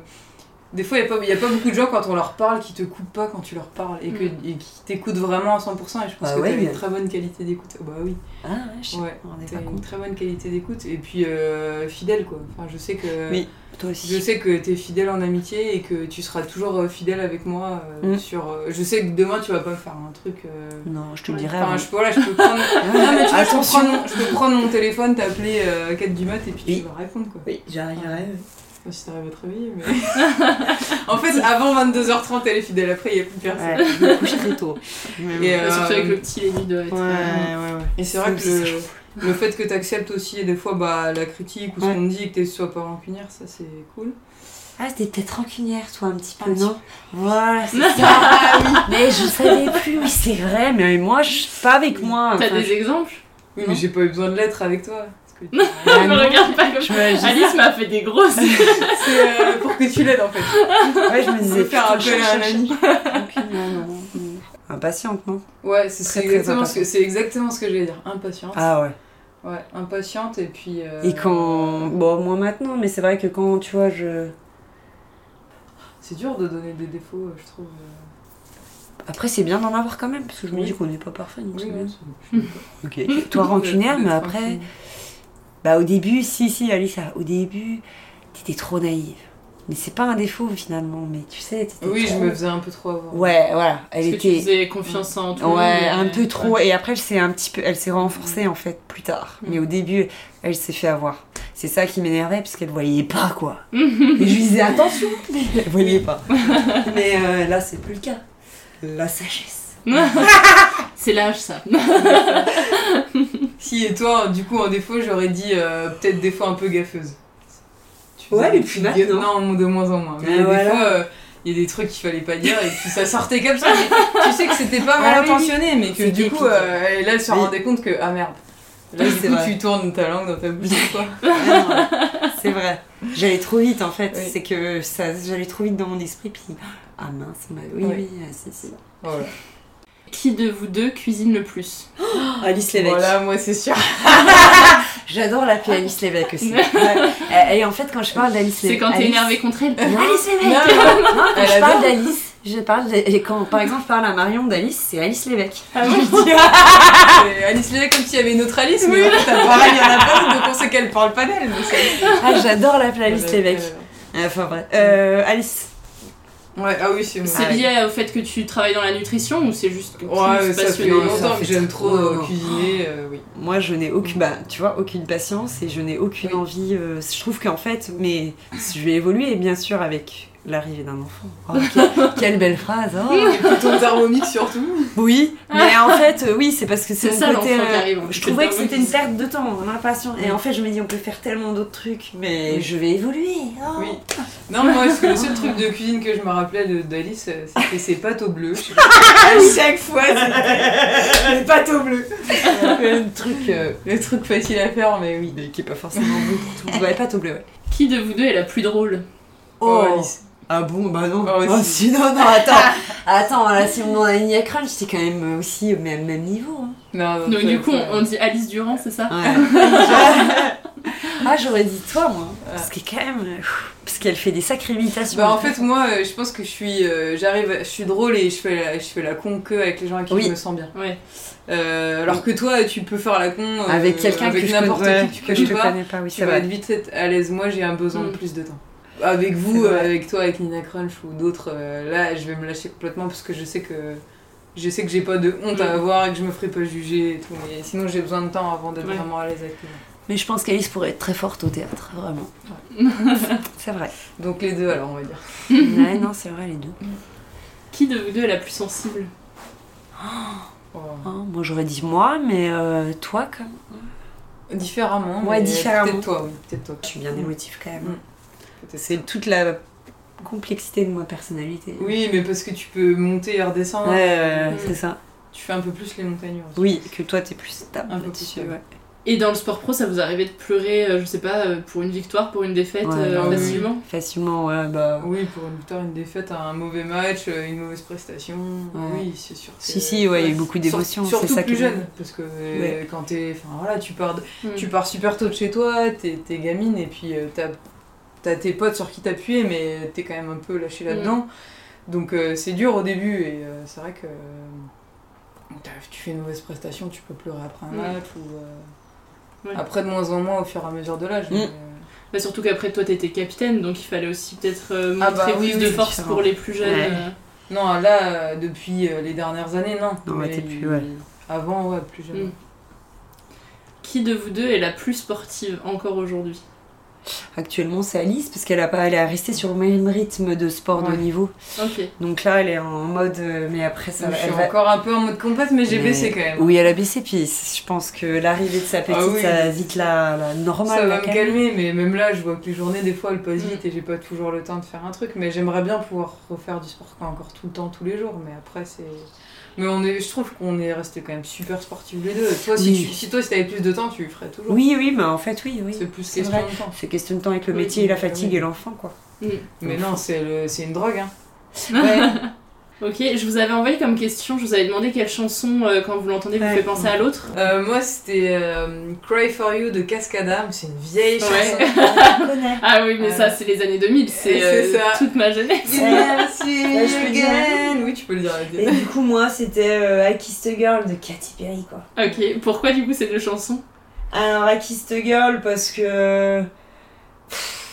[SPEAKER 10] des fois, il n'y a, pas- y a pas beaucoup de gens quand on leur parle qui te coupent pas quand tu leur parles et, que,
[SPEAKER 4] Mm.
[SPEAKER 10] et qui t'écoutent vraiment à 100%. Et je pense
[SPEAKER 9] Bah
[SPEAKER 10] que
[SPEAKER 9] ouais,
[SPEAKER 10] t'as une très bonne qualité d'écoute. Bah oui.
[SPEAKER 9] Ah, ouais, je
[SPEAKER 10] Ouais, t'as une
[SPEAKER 9] compte.
[SPEAKER 10] très bonne qualité d'écoute et puis euh, fidèle quoi. Enfin, je sais que.
[SPEAKER 9] Oui, toi aussi.
[SPEAKER 10] Je sais que t'es fidèle en amitié et que tu seras toujours euh, fidèle avec moi euh,
[SPEAKER 9] Mm.
[SPEAKER 10] sur. euh, je sais que demain tu vas pas me faire un truc.
[SPEAKER 9] Non, je te le dirai.
[SPEAKER 10] Enfin, je, voilà, je peux prendre. non, mais tu vois, je peux, prendre, je peux prendre mon téléphone, t'appeler à 4 du mat et puis
[SPEAKER 9] Oui.
[SPEAKER 10] tu vas répondre quoi.
[SPEAKER 9] Oui, j'arriverai.
[SPEAKER 10] Pas si t'arrives à te réveiller, mais. en fait, avant 22h30, elle est fidèle, après il n'y a plus personne.
[SPEAKER 9] Ouais, je me couche très tôt.
[SPEAKER 10] Et,
[SPEAKER 4] Bah, Surtout
[SPEAKER 10] euh,
[SPEAKER 4] avec le petit, les nuits doivent être.
[SPEAKER 9] Ouais, ouais, ouais.
[SPEAKER 10] Et c'est vrai que le, le fait que tu acceptes aussi des fois bah, la critique ou ce
[SPEAKER 9] Ouais.
[SPEAKER 10] qu'on te dit et que tu sois pas rancunière, ça c'est cool.
[SPEAKER 9] Ah, t'es peut-être rancunière, toi, un petit peu,
[SPEAKER 10] Un
[SPEAKER 9] non Voilà, c'est
[SPEAKER 10] Ah
[SPEAKER 9] ça. Mais je savais plus, oui, c'est vrai, mais moi, je pas avec moi.
[SPEAKER 4] T'as
[SPEAKER 9] enfin,
[SPEAKER 4] des exemples?
[SPEAKER 10] Oui, mais j'ai pas eu besoin de l'être avec toi. que-
[SPEAKER 4] Je me regarde pas comme
[SPEAKER 9] Je me-
[SPEAKER 4] Alice m'a fait des grosses.
[SPEAKER 10] C'est euh, pour que tu l'aides en fait.
[SPEAKER 9] Ouais, je me disais,
[SPEAKER 10] faire
[SPEAKER 9] putain,
[SPEAKER 10] appel à un ami.
[SPEAKER 9] Rancunière, non, non. Impatiente, non
[SPEAKER 10] Ouais, c'est exactement, ce que-
[SPEAKER 9] impatiente.
[SPEAKER 10] c'est exactement ce que j'allais dire. Impatiente.
[SPEAKER 9] Ah ouais.
[SPEAKER 10] Ouais, impatiente et puis. euh,
[SPEAKER 9] Et quand. Bon, moi maintenant, mais c'est vrai que quand, tu vois, je.
[SPEAKER 10] C'est dur de donner des défauts, euh, je trouve.
[SPEAKER 9] Après, c'est bien d'en avoir quand même, parce que je me
[SPEAKER 10] Oui.
[SPEAKER 9] dis qu'on n'est pas parfait, donc
[SPEAKER 10] Oui,
[SPEAKER 9] c'est
[SPEAKER 10] ouais,
[SPEAKER 9] bien.
[SPEAKER 10] c'est-
[SPEAKER 9] Ok. Toi, rancunière, mais après. Bah, au début, si, si, Alice, au début, t'étais trop naïve. Mais c'est pas un défaut finalement, mais tu sais,
[SPEAKER 10] Oui, je me faisais un peu trop avoir.
[SPEAKER 9] Ouais, voilà. Elle
[SPEAKER 4] Parce que tu
[SPEAKER 9] était.
[SPEAKER 4] faisais confiance en monde.
[SPEAKER 9] Ouais, un peu trop.
[SPEAKER 4] Ouais.
[SPEAKER 9] Et après, elle s'est un petit peu, elle s'est renforcée en fait plus tard.
[SPEAKER 4] Mm.
[SPEAKER 9] Mais au début, elle s'est fait avoir. C'est ça qui m'énervait parce qu'elle voyait pas quoi. Et je lui disais attention, mais elle voyait pas. mais euh, là, c'est plus le cas. La sagesse.
[SPEAKER 4] C'est l'âge, ça.
[SPEAKER 10] Si, et toi, du coup, en défaut, j'aurais dit euh, peut-être des fois un peu gaffeuse. Tu
[SPEAKER 9] Ouais, mais
[SPEAKER 10] ga-
[SPEAKER 9] maintenant.
[SPEAKER 10] Non, de moins en moins. Mais
[SPEAKER 9] Ah,
[SPEAKER 10] des
[SPEAKER 9] voilà.
[SPEAKER 10] fois, euh, il y a des trucs qu'il fallait pas dire et puis ça sortait comme ça. Mais tu sais que c'était pas mal
[SPEAKER 9] Ah oui,
[SPEAKER 10] intentionné, mais que du coup, euh, et là, elle se rendait compte que, ah merde. Là, du coup,
[SPEAKER 9] vrai.
[SPEAKER 10] tu tournes ta langue dans ta bouche, quoi.
[SPEAKER 9] C'est vrai. J'allais trop vite en fait.
[SPEAKER 10] Oui.
[SPEAKER 9] C'est que ça, j'allais trop vite dans mon esprit. Puis, ah mince, m'a- oui,
[SPEAKER 10] Oui.
[SPEAKER 9] oui, ah, si, si.
[SPEAKER 10] Voilà.
[SPEAKER 4] Qui de vous deux cuisine le plus
[SPEAKER 9] Alice Lévesque.
[SPEAKER 10] Voilà, moi, c'est sûr.
[SPEAKER 9] J'adore l'appeler Alice Lévesque aussi. Ouais. Et en fait, quand je parle d'Alice
[SPEAKER 4] C'est
[SPEAKER 9] Lévesque.
[SPEAKER 4] quand t'es
[SPEAKER 9] Alice-
[SPEAKER 4] énervé contre elle.
[SPEAKER 9] Alice Lévesque
[SPEAKER 10] Non,
[SPEAKER 9] Non, quand
[SPEAKER 10] Elle
[SPEAKER 9] je parle d'Alice, je parle et quand par exemple je parle à Marion d'Alice, c'est Alice Lévesque.
[SPEAKER 10] Et Alice Lévesque comme s'il y avait une autre Alice, mais en fait, pareil, il y en a pas donc on sait qu'elle parle pas d'elle. c'est-
[SPEAKER 9] Ah, j'adore l'appeler Alice Lévesque. Enfin bref. Euh, Alice.
[SPEAKER 10] Ouais, ah oui, c'est
[SPEAKER 4] lié au fait que tu travailles dans la nutrition ou c'est juste que tu
[SPEAKER 10] Ouais,
[SPEAKER 4] es
[SPEAKER 10] ça fait
[SPEAKER 4] passionné
[SPEAKER 10] longtemps
[SPEAKER 9] ça
[SPEAKER 10] que j'aime
[SPEAKER 9] trop-
[SPEAKER 10] trop euh,
[SPEAKER 9] non.
[SPEAKER 10] cuisiner, euh, oui.
[SPEAKER 9] Moi, je n'ai aucune, bah, tu vois, aucune patience et je n'ai aucune
[SPEAKER 10] Oui.
[SPEAKER 9] envie. euh, je trouve qu'en fait, mais je vais évoluer bien sûr avec l'arrivée d'un enfant. Oh, que- quelle belle phrase. oh.
[SPEAKER 10] Ton thermomix surtout.
[SPEAKER 9] Oui, mais en fait, euh, oui, c'est parce que c'est
[SPEAKER 4] ça,
[SPEAKER 9] côté.
[SPEAKER 4] l'enfant qui
[SPEAKER 9] euh,
[SPEAKER 4] arrive,
[SPEAKER 9] je trouvais que c'était une perte de temps, l'impatience. Et en fait, je me dis, on peut faire tellement d'autres trucs, mais
[SPEAKER 10] Oui.
[SPEAKER 9] je vais évoluer. oh.
[SPEAKER 10] Oui. Non, moi, parce que le seul truc de cuisine que je me rappelais de- d'Alice, euh, c'était ses pâtes au bleu. À chaque fois, c'était les pâtes au bleu.
[SPEAKER 9] Le truc euh,
[SPEAKER 10] Le truc facile à faire, mais oui.
[SPEAKER 9] mais qui est pas forcément bon pour tout. Ouais, pas tout bleu, ouais.
[SPEAKER 4] Qui de vous deux est la plus drôle?
[SPEAKER 10] Oh, Alice.
[SPEAKER 9] Ah bon, bah non.
[SPEAKER 10] Oh,
[SPEAKER 9] Oh,
[SPEAKER 10] si.
[SPEAKER 9] non, non, attends. attends, là, si on à Nia Crunch, c'est quand même aussi au même, même niveau. Hein.
[SPEAKER 10] Non, non,
[SPEAKER 4] Donc du coup, on dit Alice Durand, c'est ça?
[SPEAKER 9] Ah, j'aurais dit toi, moi. Parce que quand même, euh, parce qu'elle fait des sacrées imitations.
[SPEAKER 10] Bah en fait moi euh, je pense que je suis euh, j'arrive je suis drôle et je fais la, je fais la con que avec les gens avec qui
[SPEAKER 9] Oui.
[SPEAKER 10] je me sens bien.
[SPEAKER 4] Ouais.
[SPEAKER 10] Euh, alors que toi tu peux faire la con euh,
[SPEAKER 9] avec quelqu'un que
[SPEAKER 10] n'importe
[SPEAKER 9] ouais,
[SPEAKER 10] qui que tu
[SPEAKER 9] que je
[SPEAKER 10] connais pas.
[SPEAKER 9] connais pas, oui,
[SPEAKER 10] tu vas être vite être à l'aise. Moi j'ai un besoin
[SPEAKER 4] Mm.
[SPEAKER 10] de plus de temps. Avec vous, euh, avec toi, avec Nina Crunch ou d'autres, euh, là je vais me lâcher complètement parce que je sais que je sais que j'ai pas de honte à
[SPEAKER 4] Mm.
[SPEAKER 10] avoir et que je me ferai pas juger et tout. Mais sinon j'ai besoin de temps avant d'être
[SPEAKER 4] Ouais.
[SPEAKER 10] vraiment à l'aise avec.
[SPEAKER 9] Mais je pense qu'Alice pourrait être très forte au théâtre, vraiment. c'est vrai.
[SPEAKER 10] Donc les deux alors on va dire.
[SPEAKER 9] ouais, non, c'est vrai, les deux.
[SPEAKER 4] Qui de vous deux est la plus sensible?
[SPEAKER 10] Oh.
[SPEAKER 9] Oh, moi, j'aurais dit moi, mais euh, toi, comme.
[SPEAKER 10] Différemment.
[SPEAKER 9] Ouais, différemment.
[SPEAKER 10] Peut-être toi, oui, peut-être toi.
[SPEAKER 9] Je suis bien émotive quand même.
[SPEAKER 10] Mm.
[SPEAKER 9] C'est toute la complexité de ma personnalité.
[SPEAKER 10] Oui, mais parce que tu peux monter et redescendre.
[SPEAKER 9] Ouais,
[SPEAKER 4] Mm.
[SPEAKER 9] c'est ça.
[SPEAKER 10] Tu fais un peu plus les montagnes russes.
[SPEAKER 9] Oui, que toi, t'es plus stable.
[SPEAKER 10] Un peu plus
[SPEAKER 9] ouais.
[SPEAKER 4] Et dans le sport pro, ça vous arrivait de pleurer, euh, je sais pas, euh, pour une victoire, pour une défaite,
[SPEAKER 9] Ouais,
[SPEAKER 4] euh,
[SPEAKER 10] ah oui.
[SPEAKER 4] facilement?
[SPEAKER 9] Facilement, ouais, bah.
[SPEAKER 10] Oui, pour une victoire, une défaite, un mauvais match, une mauvaise prestation.
[SPEAKER 9] Ouais.
[SPEAKER 10] Oui, c'est sûr.
[SPEAKER 9] Si, si, ouais, il y a eu beaucoup d'émotions,
[SPEAKER 10] Surtout
[SPEAKER 9] ça
[SPEAKER 10] plus
[SPEAKER 9] qui est
[SPEAKER 10] jeune, parce que
[SPEAKER 9] Ouais.
[SPEAKER 10] quand t'es. Enfin voilà, tu pars, de-
[SPEAKER 4] Mm.
[SPEAKER 10] tu pars super tôt de chez toi, t'es gamine, et puis euh, t'as t'as tes potes sur qui t'appuyer, mais t'es quand même un peu lâché là-dedans. Donc euh, c'est dur au début, et euh, c'est vrai que. euh, tu fais une mauvaise prestation, tu peux pleurer après un
[SPEAKER 4] Ouais.
[SPEAKER 10] match, ou. euh,
[SPEAKER 4] Ouais.
[SPEAKER 10] Après, de moins en moins au fur et à mesure de l'âge.
[SPEAKER 9] Mm.
[SPEAKER 10] mais, euh,
[SPEAKER 4] Bah, surtout qu'après, toi, t'étais capitaine, donc il fallait aussi peut-être euh, montrer
[SPEAKER 10] Ah bah oui,
[SPEAKER 4] plus
[SPEAKER 10] oui,
[SPEAKER 4] de force
[SPEAKER 9] différent.
[SPEAKER 4] pour les plus jeunes.
[SPEAKER 9] Ouais.
[SPEAKER 10] Non, là, euh, depuis euh, les dernières années, non.
[SPEAKER 9] Non, ouais,
[SPEAKER 10] Mais
[SPEAKER 9] t'es plus, ouais.
[SPEAKER 10] Avant, ouais, plus jeune.
[SPEAKER 4] Mm. Qui de vous deux est la plus sportive encore aujourd'hui?
[SPEAKER 9] Actuellement, c'est Alice parce qu'elle a pas, elle est restée sur le même rythme de sport de haut niveau. Donc là, elle est en mode, euh, mais après ça,
[SPEAKER 10] je
[SPEAKER 9] elle
[SPEAKER 10] suis
[SPEAKER 9] va-
[SPEAKER 10] encore un peu en mode compète, mais j'ai
[SPEAKER 9] mais-
[SPEAKER 10] baissé quand même.
[SPEAKER 9] Oui, elle a baissé. Puis je pense que l'arrivée de sa petite,
[SPEAKER 10] Ah oui.
[SPEAKER 9] ça vite la, la normale.
[SPEAKER 10] Ça va me
[SPEAKER 9] calme.
[SPEAKER 10] calmer, mais même là, je vois que les journées, des fois, elles passent vite et j'ai pas toujours le temps de faire un truc. Mais j'aimerais bien pouvoir refaire du sport quoi, encore tout le temps, tous les jours. Mais après, c'est. Mais on est, je trouve qu'on est resté quand même super sportifs les deux. Toi, si,
[SPEAKER 9] Oui.
[SPEAKER 10] tu, si toi, si t'avais plus de temps, tu le ferais toujours.
[SPEAKER 9] Oui, oui, mais en fait, oui, oui.
[SPEAKER 10] C'est plus question
[SPEAKER 9] vrai.
[SPEAKER 10] de temps.
[SPEAKER 9] C'est question de temps avec le
[SPEAKER 10] Oui,
[SPEAKER 9] métier, et la fatigue
[SPEAKER 10] oui.
[SPEAKER 9] et l'enfant, quoi.
[SPEAKER 10] Mais non, c'est le- c'est une drogue. Hein.
[SPEAKER 4] Ok, je vous avais envoyé comme question, je vous avais demandé quelle chanson, euh, quand vous l'entendez, vous
[SPEAKER 9] Ouais.
[SPEAKER 4] fait penser à l'autre.
[SPEAKER 10] Euh, moi, c'était euh, Cry for You de Cascada, mais c'est une vieille
[SPEAKER 4] Ouais.
[SPEAKER 10] chanson.
[SPEAKER 4] ah oui, mais
[SPEAKER 10] Euh,
[SPEAKER 4] ça, c'est les années 2000, c'est euh, toute ma jeunesse.
[SPEAKER 9] Je peux dire.
[SPEAKER 10] Oui, tu peux le dire.
[SPEAKER 9] Et du coup, moi, c'était euh, I Kissed a Girl de Katy Perry, quoi.
[SPEAKER 4] Ok, pourquoi du coup ces deux chansons?
[SPEAKER 9] Alors, I Kissed a Girl parce que. pff,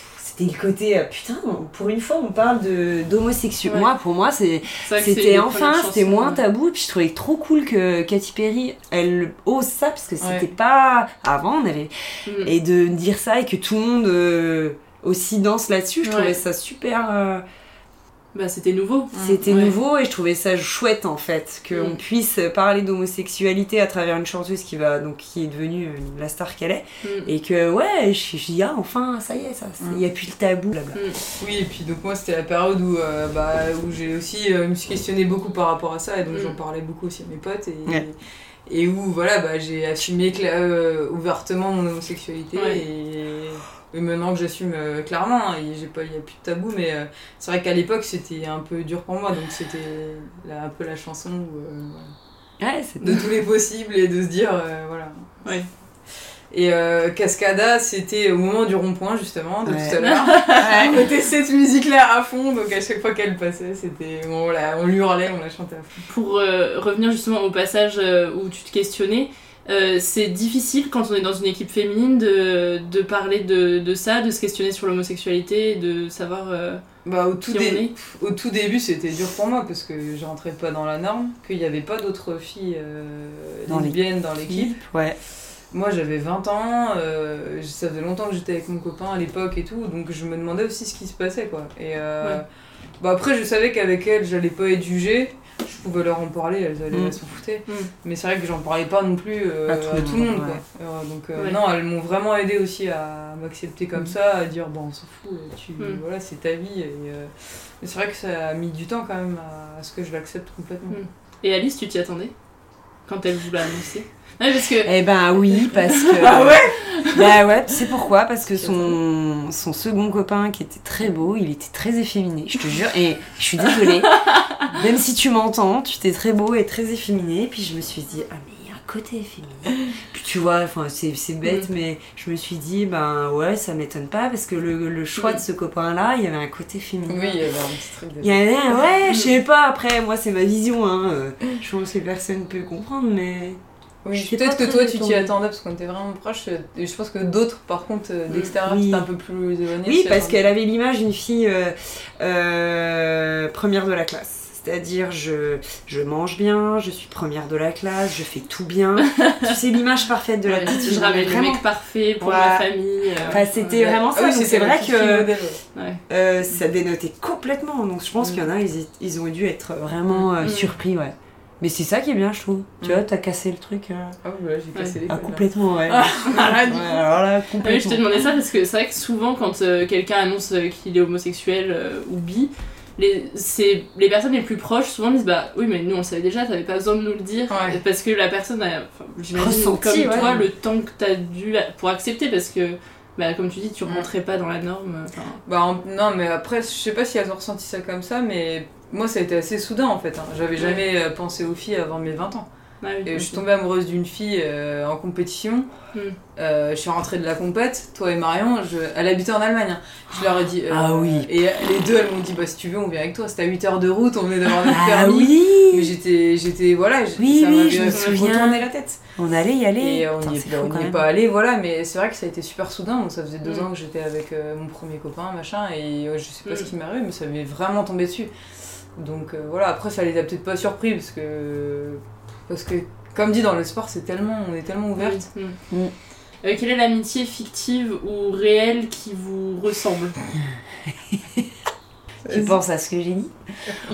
[SPEAKER 9] C'était le côté. euh, putain, pour une fois, on parle de d'homosexuels.
[SPEAKER 4] Ouais.
[SPEAKER 9] Moi, pour moi, c'est. C'était enfin, c'était moins tabou. Et puis je trouvais trop cool que Katy Perry, elle ose ça parce que c'était
[SPEAKER 10] Ouais.
[SPEAKER 9] pas. Avant, on avait.
[SPEAKER 4] Mm.
[SPEAKER 9] Et de dire ça et que tout le monde euh, aussi danse là-dessus, je
[SPEAKER 4] Ouais.
[SPEAKER 9] trouvais ça super.
[SPEAKER 4] Bah c'était nouveau.
[SPEAKER 9] C'était
[SPEAKER 4] Ouais.
[SPEAKER 9] nouveau et je trouvais ça chouette en fait qu'on
[SPEAKER 4] Mm.
[SPEAKER 9] puisse parler d'homosexualité à travers une chanteuse qui va donc qui est devenue euh, la star qu'elle est
[SPEAKER 4] Mm.
[SPEAKER 9] et que ouais je je dis ah enfin ça y est ça il y a plus le tabou blabla.
[SPEAKER 10] Oui, et puis donc moi c'était la période où, euh, bah, où j'ai aussi euh, me suis questionnée beaucoup par rapport à ça et donc
[SPEAKER 4] Mm.
[SPEAKER 10] j'en parlais beaucoup aussi à mes potes et,
[SPEAKER 9] Ouais.
[SPEAKER 10] et où voilà bah, j'ai assumé euh, ouvertement mon homosexualité
[SPEAKER 4] Ouais.
[SPEAKER 10] et, et maintenant que j'assume euh, clairement hein, et j'ai pas il y a plus de tabou mais euh, c'est vrai qu'à l'époque c'était un peu dur pour moi donc c'était un peu la chanson où, euh,
[SPEAKER 9] Ouais,
[SPEAKER 10] de tous les possibles et de se dire euh, voilà
[SPEAKER 4] Ouais.
[SPEAKER 10] et euh, Cascada, c'était au moment du rond-point, justement, de
[SPEAKER 9] Ouais.
[SPEAKER 10] tout à l'heure. on mettait cette musique-là à fond, donc à chaque fois qu'elle passait, c'était. On, la- on lui hurlait, on la chantait à fond.
[SPEAKER 4] Pour euh, revenir justement au passage euh, où tu te questionnais, euh, c'est difficile quand on est dans une équipe féminine de, de parler de, de ça, de se questionner sur l'homosexualité, de savoir euh,
[SPEAKER 10] Bah, au, tout
[SPEAKER 4] qui on
[SPEAKER 10] dé-
[SPEAKER 4] est.
[SPEAKER 10] au tout début, c'était dur pour moi parce que je rentrais pas dans la norme, qu'il n'y avait pas d'autres filles euh,
[SPEAKER 9] Dans
[SPEAKER 10] lesbiennes dans l'équipe.
[SPEAKER 9] Ouais.
[SPEAKER 10] Moi j'avais 20 ans, euh, ça faisait longtemps que j'étais avec mon copain à l'époque et tout, donc je me demandais aussi ce qui se passait quoi. Et euh,
[SPEAKER 4] Ouais.
[SPEAKER 10] bah après je savais qu'avec elles j'allais pas être jugée, je pouvais leur en parler, elles allaient
[SPEAKER 9] Mm.
[SPEAKER 10] elles s'en foutaient.
[SPEAKER 4] Mm.
[SPEAKER 10] Mais c'est vrai que j'en parlais pas non plus euh,
[SPEAKER 9] À
[SPEAKER 10] à
[SPEAKER 9] tout le monde,
[SPEAKER 10] monde
[SPEAKER 9] ouais.
[SPEAKER 10] quoi. Euh, donc euh,
[SPEAKER 4] Ouais.
[SPEAKER 10] non, elles m'ont vraiment aidé aussi à m'accepter comme
[SPEAKER 9] Mm.
[SPEAKER 10] ça, à dire bon on s'en fout, tu,
[SPEAKER 4] Mm.
[SPEAKER 10] voilà c'est ta vie. Et, euh, mais c'est vrai que ça a mis du temps quand même à, à ce que je l'accepte complètement.
[SPEAKER 4] Et Alice, tu t'y attendais? Quand elle vous l'a annoncé? Ouais, parce que.
[SPEAKER 9] Eh ben oui, parce que.
[SPEAKER 10] Ah ouais
[SPEAKER 9] Bah ouais, tu sais pourquoi? Parce que son, son second copain, qui était très beau, il était très efféminé, je te jure. Et je suis désolée, même si tu m'entends, tu étais très beau et très efféminé. Puis je me suis dit, ah mais il y a un côté efféminé. Puis tu vois, enfin c'est c'est bête, mais je me suis dit, ben ouais, ça m'étonne pas, parce que le, le choix de ce copain-là, il y avait un côté féminin.
[SPEAKER 10] Oui, il y avait un petit truc de
[SPEAKER 9] Il y avait un, ouais, je sais pas, après, moi c'est ma vision, hein. euh, Je pense que personne peut comprendre, mais.
[SPEAKER 10] Oui, peut-être que toi tu t'y attendais parce qu'on était vraiment proches. Et je pense que d'autres, par contre, euh, d'extérieur,
[SPEAKER 9] Oui.
[SPEAKER 10] c'était un peu plus éloigné.
[SPEAKER 9] Oui, parce qu'elle avait l'image d'une fille euh, euh, première de la classe. C'est-à-dire, je, je mange bien, je suis première de la classe, je fais tout bien. tu sais, l'image parfaite de la
[SPEAKER 4] Ouais,
[SPEAKER 9] petite
[SPEAKER 4] je
[SPEAKER 9] fille.
[SPEAKER 4] ramène le mec parfait pour
[SPEAKER 9] Ouais.
[SPEAKER 4] ma famille. euh,
[SPEAKER 9] Enfin, c'était
[SPEAKER 10] Ouais.
[SPEAKER 9] vraiment
[SPEAKER 10] Ah
[SPEAKER 9] ça. c'est vrai que euh, ça dénotait complètement. Donc je pense
[SPEAKER 4] Mm.
[SPEAKER 9] qu'il y en a, ils, ils ont dû être vraiment euh,
[SPEAKER 4] Mm.
[SPEAKER 9] surpris, ouais. Mais c'est ça qui est bien, je trouve. Tu
[SPEAKER 10] Mm.
[SPEAKER 9] vois, t'as cassé le truc. euh,
[SPEAKER 10] Ah oui, voilà, j'ai cassé les
[SPEAKER 9] Ah,
[SPEAKER 10] là.
[SPEAKER 9] complètement, ouais.
[SPEAKER 4] Ah,
[SPEAKER 9] Ouais,
[SPEAKER 4] du coup.
[SPEAKER 9] alors là,
[SPEAKER 4] Ah
[SPEAKER 9] complètement.
[SPEAKER 4] je te demandais ça parce que c'est vrai que souvent quand euh, quelqu'un annonce euh, qu'il est homosexuel euh, ou bi, les, c'est- les personnes les plus proches souvent disent bah oui mais nous on le savait déjà, t'avais pas besoin de nous le dire
[SPEAKER 10] Ouais.
[SPEAKER 4] parce que la personne a, enfin, j'imagine
[SPEAKER 9] Ressenti,
[SPEAKER 4] comme
[SPEAKER 9] ouais.
[SPEAKER 4] toi le temps que t'as dû pour accepter parce que bah, comme tu dis tu
[SPEAKER 10] Mm.
[SPEAKER 4] rentrais pas dans la norme.
[SPEAKER 10] Bah, en- non, mais après, je sais pas si elles ont ressenti ça comme ça, mais moi ça a été assez soudain en fait. hein. J'avais jamais euh, pensé aux filles avant mes 20 ans.
[SPEAKER 4] ah oui,
[SPEAKER 10] Et je suis tombée amoureuse d'une fille euh, en compétition.
[SPEAKER 4] Mm.
[SPEAKER 10] Euh, je suis rentrée de la compète, toi et Marion, je... elle habitait en Allemagne. hein. Je leur ai dit. euh,
[SPEAKER 9] Ah oui.
[SPEAKER 10] Et les deux, elles m'ont dit bah si tu veux, on vient avec toi. C'était à 8 heures de route, on venait d'avoir notre
[SPEAKER 9] Ah
[SPEAKER 10] permis.
[SPEAKER 9] oui
[SPEAKER 10] Mais j'étais, j'étais, voilà,
[SPEAKER 9] Oui,
[SPEAKER 10] ça
[SPEAKER 9] oui, je me souviens.
[SPEAKER 10] retourné la tête.
[SPEAKER 9] On allait y aller.
[SPEAKER 10] Et on n'y est, pas allé, voilà, mais c'est vrai que ça a été super soudain. Donc ça faisait deux
[SPEAKER 4] Mm.
[SPEAKER 10] ans que j'étais avec euh, mon premier copain, machin, et euh, je sais pas
[SPEAKER 4] Mm.
[SPEAKER 10] ce qui m'est arrivé, mais ça m'est vraiment tombé dessus. Donc euh, voilà, après ça les a peut-être pas surpris parce que. Parce que, comme dit dans le sport, c'est tellement, on est tellement ouverte.
[SPEAKER 4] Mm. Euh, quelle est l'amitié fictive ou réelle qui vous ressemble?
[SPEAKER 9] Tu penses à ce que j'ai dit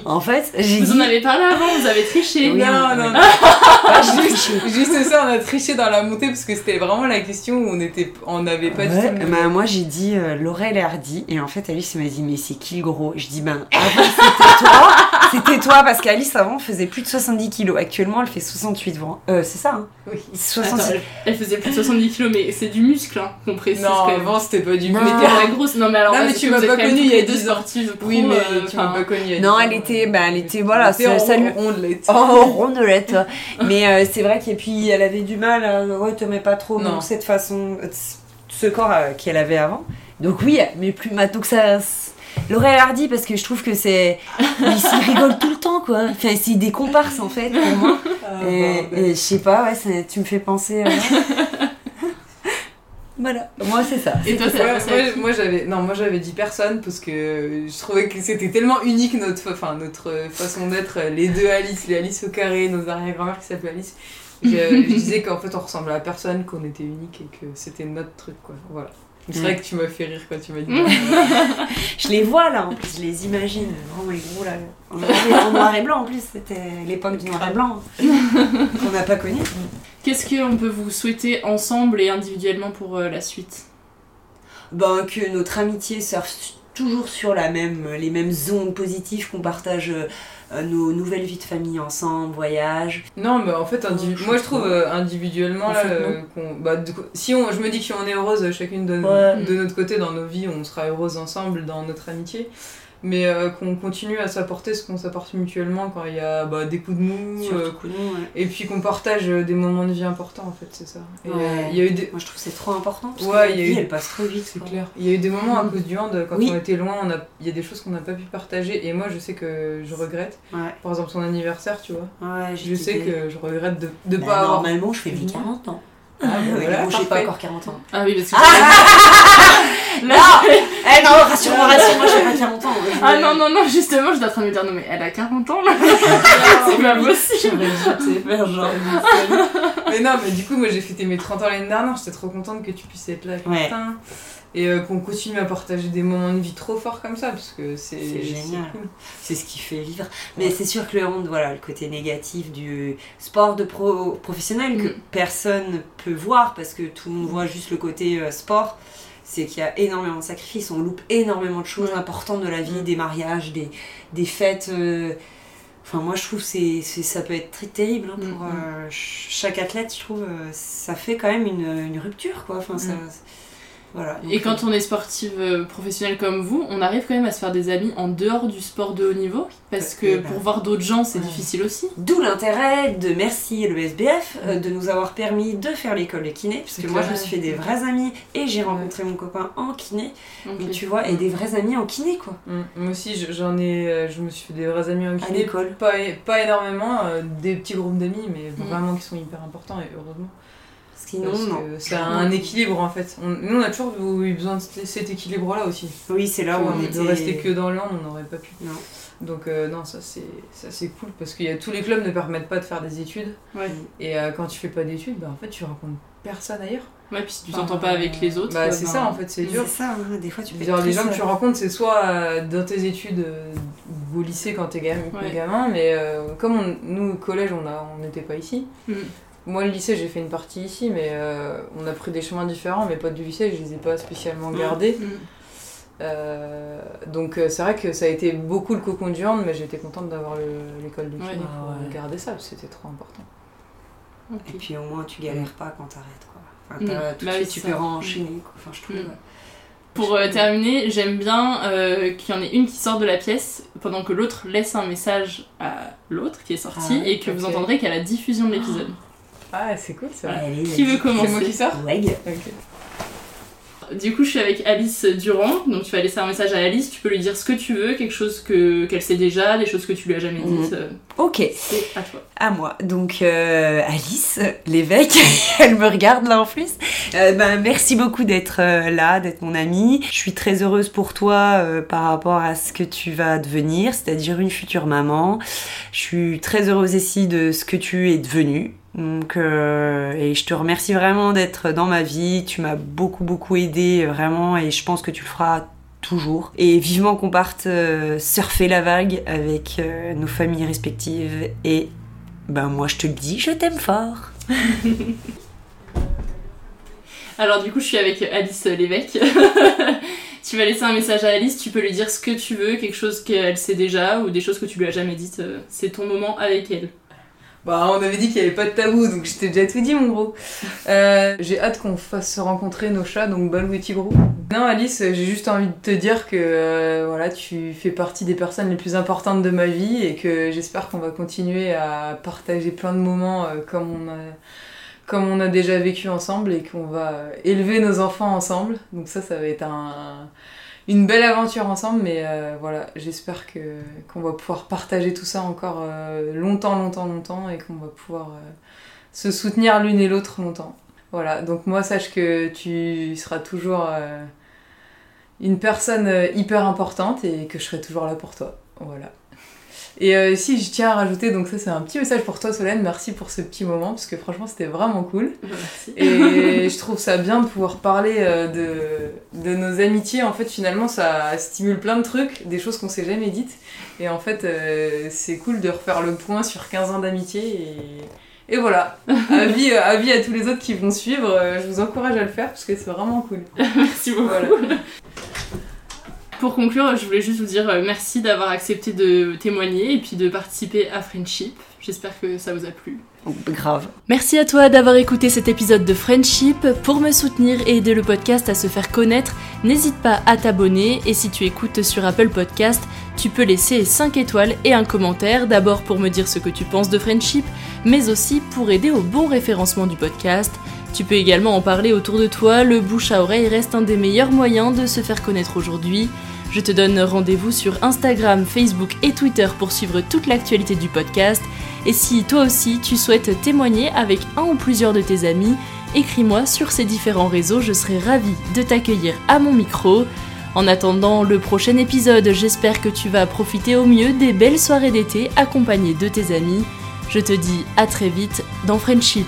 [SPEAKER 9] En fait, j'ai
[SPEAKER 4] Vous
[SPEAKER 9] dit.
[SPEAKER 4] en avez parlé avant, vous avez triché.
[SPEAKER 9] Oui,
[SPEAKER 10] non, non, non.
[SPEAKER 9] Ah,
[SPEAKER 10] juste, juste ça, on a triché dans la montée parce que c'était vraiment la question où on était, on n'avait pas
[SPEAKER 9] Ouais,
[SPEAKER 10] du tout.
[SPEAKER 9] bah, moi j'ai dit euh, Laurel et Hardy et en fait Alice m'a dit mais c'est qui le gros? Je dis ben avant c'était toi, c'était toi parce qu'Alice avant faisait plus de 70 kilos, actuellement elle fait 68 vent. Euh, c'est ça hein?
[SPEAKER 10] Oui.
[SPEAKER 9] 70
[SPEAKER 4] Attends, elle, faisait plus de 70 kilos, mais c'est du muscle hein, qu'on précise
[SPEAKER 10] Non, avant c'était pas du
[SPEAKER 4] Mais
[SPEAKER 10] muscle.
[SPEAKER 4] t'es la grosse. Non, mais alors,
[SPEAKER 10] Non, mais tu m'as pas connue il y a
[SPEAKER 4] deux
[SPEAKER 10] 10 ans.
[SPEAKER 4] sportives
[SPEAKER 10] Oui, mais
[SPEAKER 4] euh,
[SPEAKER 10] tu y a
[SPEAKER 9] Non,
[SPEAKER 10] 10
[SPEAKER 9] elle était bah elle était voilà,
[SPEAKER 10] Elle était en
[SPEAKER 9] ça, lui-
[SPEAKER 10] rondelette.
[SPEAKER 9] Oh, rondelette. Mais euh, c'est vrai qu'et puis elle avait du mal, euh, ouais, te mets pas trop
[SPEAKER 10] Non.
[SPEAKER 9] dans cette façon, ce corps euh, qu'elle avait avant. Donc oui, mais plus maintenant que ça. Laurel Hardy, parce que je trouve que c'est. Ils ils rigolent tout le temps, quoi. Enfin, c'est des comparses, en fait, pour moi.
[SPEAKER 10] Ah,
[SPEAKER 9] et, je sais pas, ouais, tu me fais penser. Voilà, moi c'est ça.
[SPEAKER 4] Et toi, c'est
[SPEAKER 10] Ouais,
[SPEAKER 4] la
[SPEAKER 10] moi, moi, j'avais non moi j'avais dit personne parce que je trouvais que c'était tellement unique notre enfin notre façon d'être les deux Alice les Alice au carré nos arrière-grand-mères qui s'appellent Alice je, je disais qu'en fait on ressemblait à personne qu'on était unique et que c'était notre truc quoi voilà c'est vrai
[SPEAKER 9] Ouais.
[SPEAKER 10] que tu m'as fait rire quand tu m'as dit
[SPEAKER 9] Je les vois là, en plus, je les imagine. Vraiment, les gros là. En noir et- en noir et blanc, en plus, c'était l'époque du noir et blanc. Qu'on n'a pas connu.
[SPEAKER 4] Qu'est-ce qu'on peut vous souhaiter ensemble et individuellement pour euh, la suite?
[SPEAKER 9] Ben, que notre amitié surfe toujours sur la même, les mêmes ondes positives, qu'on partage euh, nos nouvelles vies de famille ensemble, voyage.
[SPEAKER 10] Non, mais en fait, moi je
[SPEAKER 9] trouve
[SPEAKER 10] euh, individuellement
[SPEAKER 9] En
[SPEAKER 10] là,
[SPEAKER 9] fait,
[SPEAKER 10] euh, qu'on- bah, si on, je me dis qu'on est heureuse chacune de,
[SPEAKER 9] Ouais.
[SPEAKER 10] de notre côté dans nos vies, on sera heureuse ensemble dans notre amitié, mais euh, qu'on continue à s'apporter ce qu'on s'apporte mutuellement quand il y a bah, des coups de mou, euh,
[SPEAKER 9] que nous, ouais.
[SPEAKER 10] et puis qu'on partage euh, des moments de vie importants en fait, c'est ça. Euh,
[SPEAKER 9] Ouais.
[SPEAKER 10] il y a eu des,
[SPEAKER 9] Moi, je trouve que c'est trop important. Parce
[SPEAKER 10] Ouais,
[SPEAKER 9] que la vie,
[SPEAKER 10] eu-
[SPEAKER 9] elle passe trop vite.
[SPEAKER 10] c'est clair. Il y a eu des moments à
[SPEAKER 9] Mm.
[SPEAKER 10] cause du hand, quand
[SPEAKER 9] Oui.
[SPEAKER 10] on était loin, on a, il y a des choses qu'on n'a pas pu partager, et moi je sais que je regrette. Par exemple, son anniversaire, tu vois. Je sais que je regrette de ne
[SPEAKER 9] Bah,
[SPEAKER 10] pas avoir.
[SPEAKER 9] Normalement, je fais vie 40 ans.
[SPEAKER 10] Ah, bah
[SPEAKER 9] Oui,
[SPEAKER 10] voilà,
[SPEAKER 9] bon, j'ai pas encore 40 ans.
[SPEAKER 4] Ah oui, parce que.
[SPEAKER 9] Non Eh non, rassure-moi, rassure-moi, j'ai pas 40 ans. Je-
[SPEAKER 4] Ah non, non, non, justement, j'étais en train de me dire, non, mais elle a 40 ans là C'est pas possible
[SPEAKER 9] J'aurais dû te faire genre.
[SPEAKER 10] Mais non, mais du coup, moi j'ai fêté mes 30 ans l'année dernière, j'étais trop contente que tu puisses être là,
[SPEAKER 9] Ouais.
[SPEAKER 10] Et euh, qu'on continue à partager des moments de vie trop forts comme ça, parce que c'est
[SPEAKER 9] C'est génial.
[SPEAKER 10] cool.
[SPEAKER 9] C'est ce qui fait vivre. Mais c'est sûr que le hand, voilà, le côté négatif du sport de pro professionnel que
[SPEAKER 4] Mm.
[SPEAKER 9] personne ne peut voir parce que tout le monde voit juste le côté euh, sport, c'est qu'il y a énormément de sacrifices, on loupe énormément de choses importantes de la vie, des mariages, des, des fêtes. euh, Enfin, moi, je trouve que c'est, c'est- ça peut être très terrible hein, pour
[SPEAKER 4] Mm,
[SPEAKER 9] euh, ch- chaque athlète. Je trouve euh, ça fait quand même une, une rupture, quoi. Enfin, ça,
[SPEAKER 4] Mm.
[SPEAKER 9] Voilà. Donc,
[SPEAKER 4] Et quand on est sportive euh, professionnelle comme vous, on arrive quand même à se faire des amis en dehors du sport de haut niveau Parce que
[SPEAKER 9] Eh ben,
[SPEAKER 4] pour voir d'autres gens, c'est
[SPEAKER 9] ouais.
[SPEAKER 4] difficile aussi.
[SPEAKER 9] D'où l'intérêt de merci le SBF euh, de nous avoir permis de faire l'école de kiné, parce que moi je me suis fait des vrais amis et j'ai rencontré mon copain en kiné, donc tu vois, et des vrais amis en kiné quoi.
[SPEAKER 10] Mm. Moi aussi, je- j'en ai, euh, je me suis fait des vrais amis en
[SPEAKER 9] À
[SPEAKER 10] kiné.
[SPEAKER 9] l'école.
[SPEAKER 10] Pas, pas énormément, euh, des petits groupes d'amis, mais
[SPEAKER 4] Mm.
[SPEAKER 10] vraiment qui sont hyper importants, et heureusement.
[SPEAKER 9] Sinon,
[SPEAKER 10] Parce
[SPEAKER 9] non.
[SPEAKER 10] C'est un équilibre en fait. On- nous, on a toujours eu besoin de cet équilibre-là aussi.
[SPEAKER 9] Oui, c'est là où on
[SPEAKER 10] de
[SPEAKER 9] était.
[SPEAKER 10] rester que dans le hand, on n'aurait pas pu.
[SPEAKER 9] Non.
[SPEAKER 10] Donc euh, non, ça c'est ça c'est cool parce que y a, tous les clubs ne permettent pas de faire des études.
[SPEAKER 4] Ouais.
[SPEAKER 10] Et euh, quand tu fais pas d'études, bah, en fait tu rencontres personne ailleurs.
[SPEAKER 4] Ouais, puis si tu t'entends pas avec les autres.
[SPEAKER 10] Bah c'est
[SPEAKER 4] ben,
[SPEAKER 10] ça en fait, c'est dur.
[SPEAKER 9] C'est ça, hein, des fois tu peux
[SPEAKER 10] Genre,
[SPEAKER 9] être
[SPEAKER 10] les gens que tu rencontres, c'est soit euh, dans tes études euh, ou au lycée quand t'es gamin,
[SPEAKER 4] Ouais.
[SPEAKER 10] gamin mais euh, comme on- nous au collège on a- on n'était pas ici.
[SPEAKER 4] Mm.
[SPEAKER 10] Moi le lycée j'ai fait une partie ici, mais euh, on a pris des chemins différents. Mes potes du lycée, je les ai pas spécialement
[SPEAKER 9] Mm.
[SPEAKER 10] gardés.
[SPEAKER 4] Mm.
[SPEAKER 10] Euh, donc euh, c'est vrai que ça a été beaucoup le cocon du hand, mais j'étais contente d'avoir le- l'école de kiné
[SPEAKER 4] Ouais.
[SPEAKER 10] pour
[SPEAKER 9] Ah ouais.
[SPEAKER 10] garder ça, c'était trop important.
[SPEAKER 9] Et puis au moins tu galères pas quand t'arrêtes quoi. Enfin,
[SPEAKER 4] Mm.
[SPEAKER 9] t'as- tout de
[SPEAKER 4] Bah
[SPEAKER 9] suite tu peux enchaîner quoi. Enfin, je trouve.
[SPEAKER 4] Mm. Pour euh, terminer, j'aime bien euh, qu'il y en ait une qui sort de la pièce pendant que l'autre laisse un message à l'autre qui est sorti
[SPEAKER 9] Ah
[SPEAKER 4] et que vous entendrez qu'à la diffusion de l'épisode.
[SPEAKER 10] Ah, c'est cool ça.
[SPEAKER 9] Allez,
[SPEAKER 4] Qui veut commencer
[SPEAKER 10] C'est moi qui sors
[SPEAKER 9] Ouais.
[SPEAKER 4] Du coup, je suis avec Alice Durand, donc tu vas laisser un message à Alice, tu peux lui dire ce que tu veux, quelque chose que qu'elle sait déjà, des choses que tu lui as jamais
[SPEAKER 9] Mhm.
[SPEAKER 4] dites. euh,
[SPEAKER 9] Ok.
[SPEAKER 4] C'est à toi.
[SPEAKER 9] À moi. Donc euh, Alice, l'évêque, elle me regarde là en plus. Euh, ben, merci beaucoup d'être euh, là, d'être mon amie. Je suis très heureuse pour toi par rapport à ce que tu vas devenir, c'est-à-dire une future maman. Je suis très heureuse aussi de ce que tu es devenue. Donc, euh, et je te remercie vraiment d'être dans ma vie. Tu m'as beaucoup, beaucoup aidé, euh, vraiment, et je pense que tu le feras toujours. Et vivement qu'on parte euh, surfer la vague avec euh, nos familles respectives. Et ben moi, je te le dis, je t'aime fort.
[SPEAKER 4] Alors du coup, je suis avec Alice l'évêque. tu vas laisser un message à Alice, tu peux lui dire ce que tu veux, quelque chose qu'elle sait déjà ou des choses que tu lui as jamais dites. euh, C'est ton moment avec elle.
[SPEAKER 10] Bah, on avait dit qu'il n'y avait pas de tabou, donc je t'ai déjà tout dit, mon gros. Euh, j'ai hâte qu'on fasse se rencontrer nos chats, donc Balou et Tigrou. Non, Alice, j'ai juste envie de te dire que euh, voilà, tu fais partie des personnes les plus importantes de ma vie et que j'espère qu'on va continuer à partager plein de moments euh, comme on a comme on a déjà vécu ensemble et qu'on va élever nos enfants ensemble. Donc ça, ça va être un, une belle aventure ensemble, mais euh, voilà, j'espère que qu'on va pouvoir partager tout ça encore euh, longtemps, longtemps, longtemps, et qu'on va pouvoir euh, se soutenir l'une et l'autre longtemps. Voilà, donc moi, sache que tu seras toujours une personne hyper importante et que je serai toujours là pour toi. Voilà. Et euh, si je tiens à rajouter, donc ça c'est un petit message pour toi Solène, merci pour ce petit moment parce que franchement c'était vraiment cool.
[SPEAKER 4] Merci.
[SPEAKER 10] Et je trouve ça bien de pouvoir parler euh, de, de nos amitiés. En fait, finalement, ça stimule plein de trucs, des choses qu'on s'est jamais dites. Et en fait, euh, c'est cool de refaire le point sur 15 ans d'amitié. Et, et voilà, avis, avis à tous les autres qui vont suivre, je vous encourage à le faire parce que c'est vraiment cool.
[SPEAKER 4] Merci beaucoup. Pour conclure, je voulais juste vous dire euh, merci d'avoir accepté de témoigner et puis de participer à Friendship. J'espère que ça vous a plu.
[SPEAKER 9] Grave.
[SPEAKER 4] Merci à toi d'avoir écouté cet épisode de Friendship. Pour me soutenir et aider le podcast à se faire connaître, n'hésite pas à t'abonner et si tu écoutes sur Apple Podcast, tu peux laisser 5 étoiles et un commentaire, d'abord pour me dire ce que tu penses de Friendship, mais aussi pour aider au bon référencement du podcast. Tu peux également en parler autour de toi, le bouche à oreille reste un des meilleurs moyens de se faire connaître aujourd'hui. Je te donne rendez-vous sur Instagram, Facebook et Twitter pour suivre toute l'actualité du podcast. Et si toi aussi tu souhaites témoigner avec un ou plusieurs de tes amis, écris-moi sur ces différents réseaux, je serai ravie de t'accueillir à mon micro. En attendant le prochain épisode, j'espère que tu vas profiter au mieux des belles soirées d'été accompagnées de tes amis. Je te dis à très vite dans Friendship.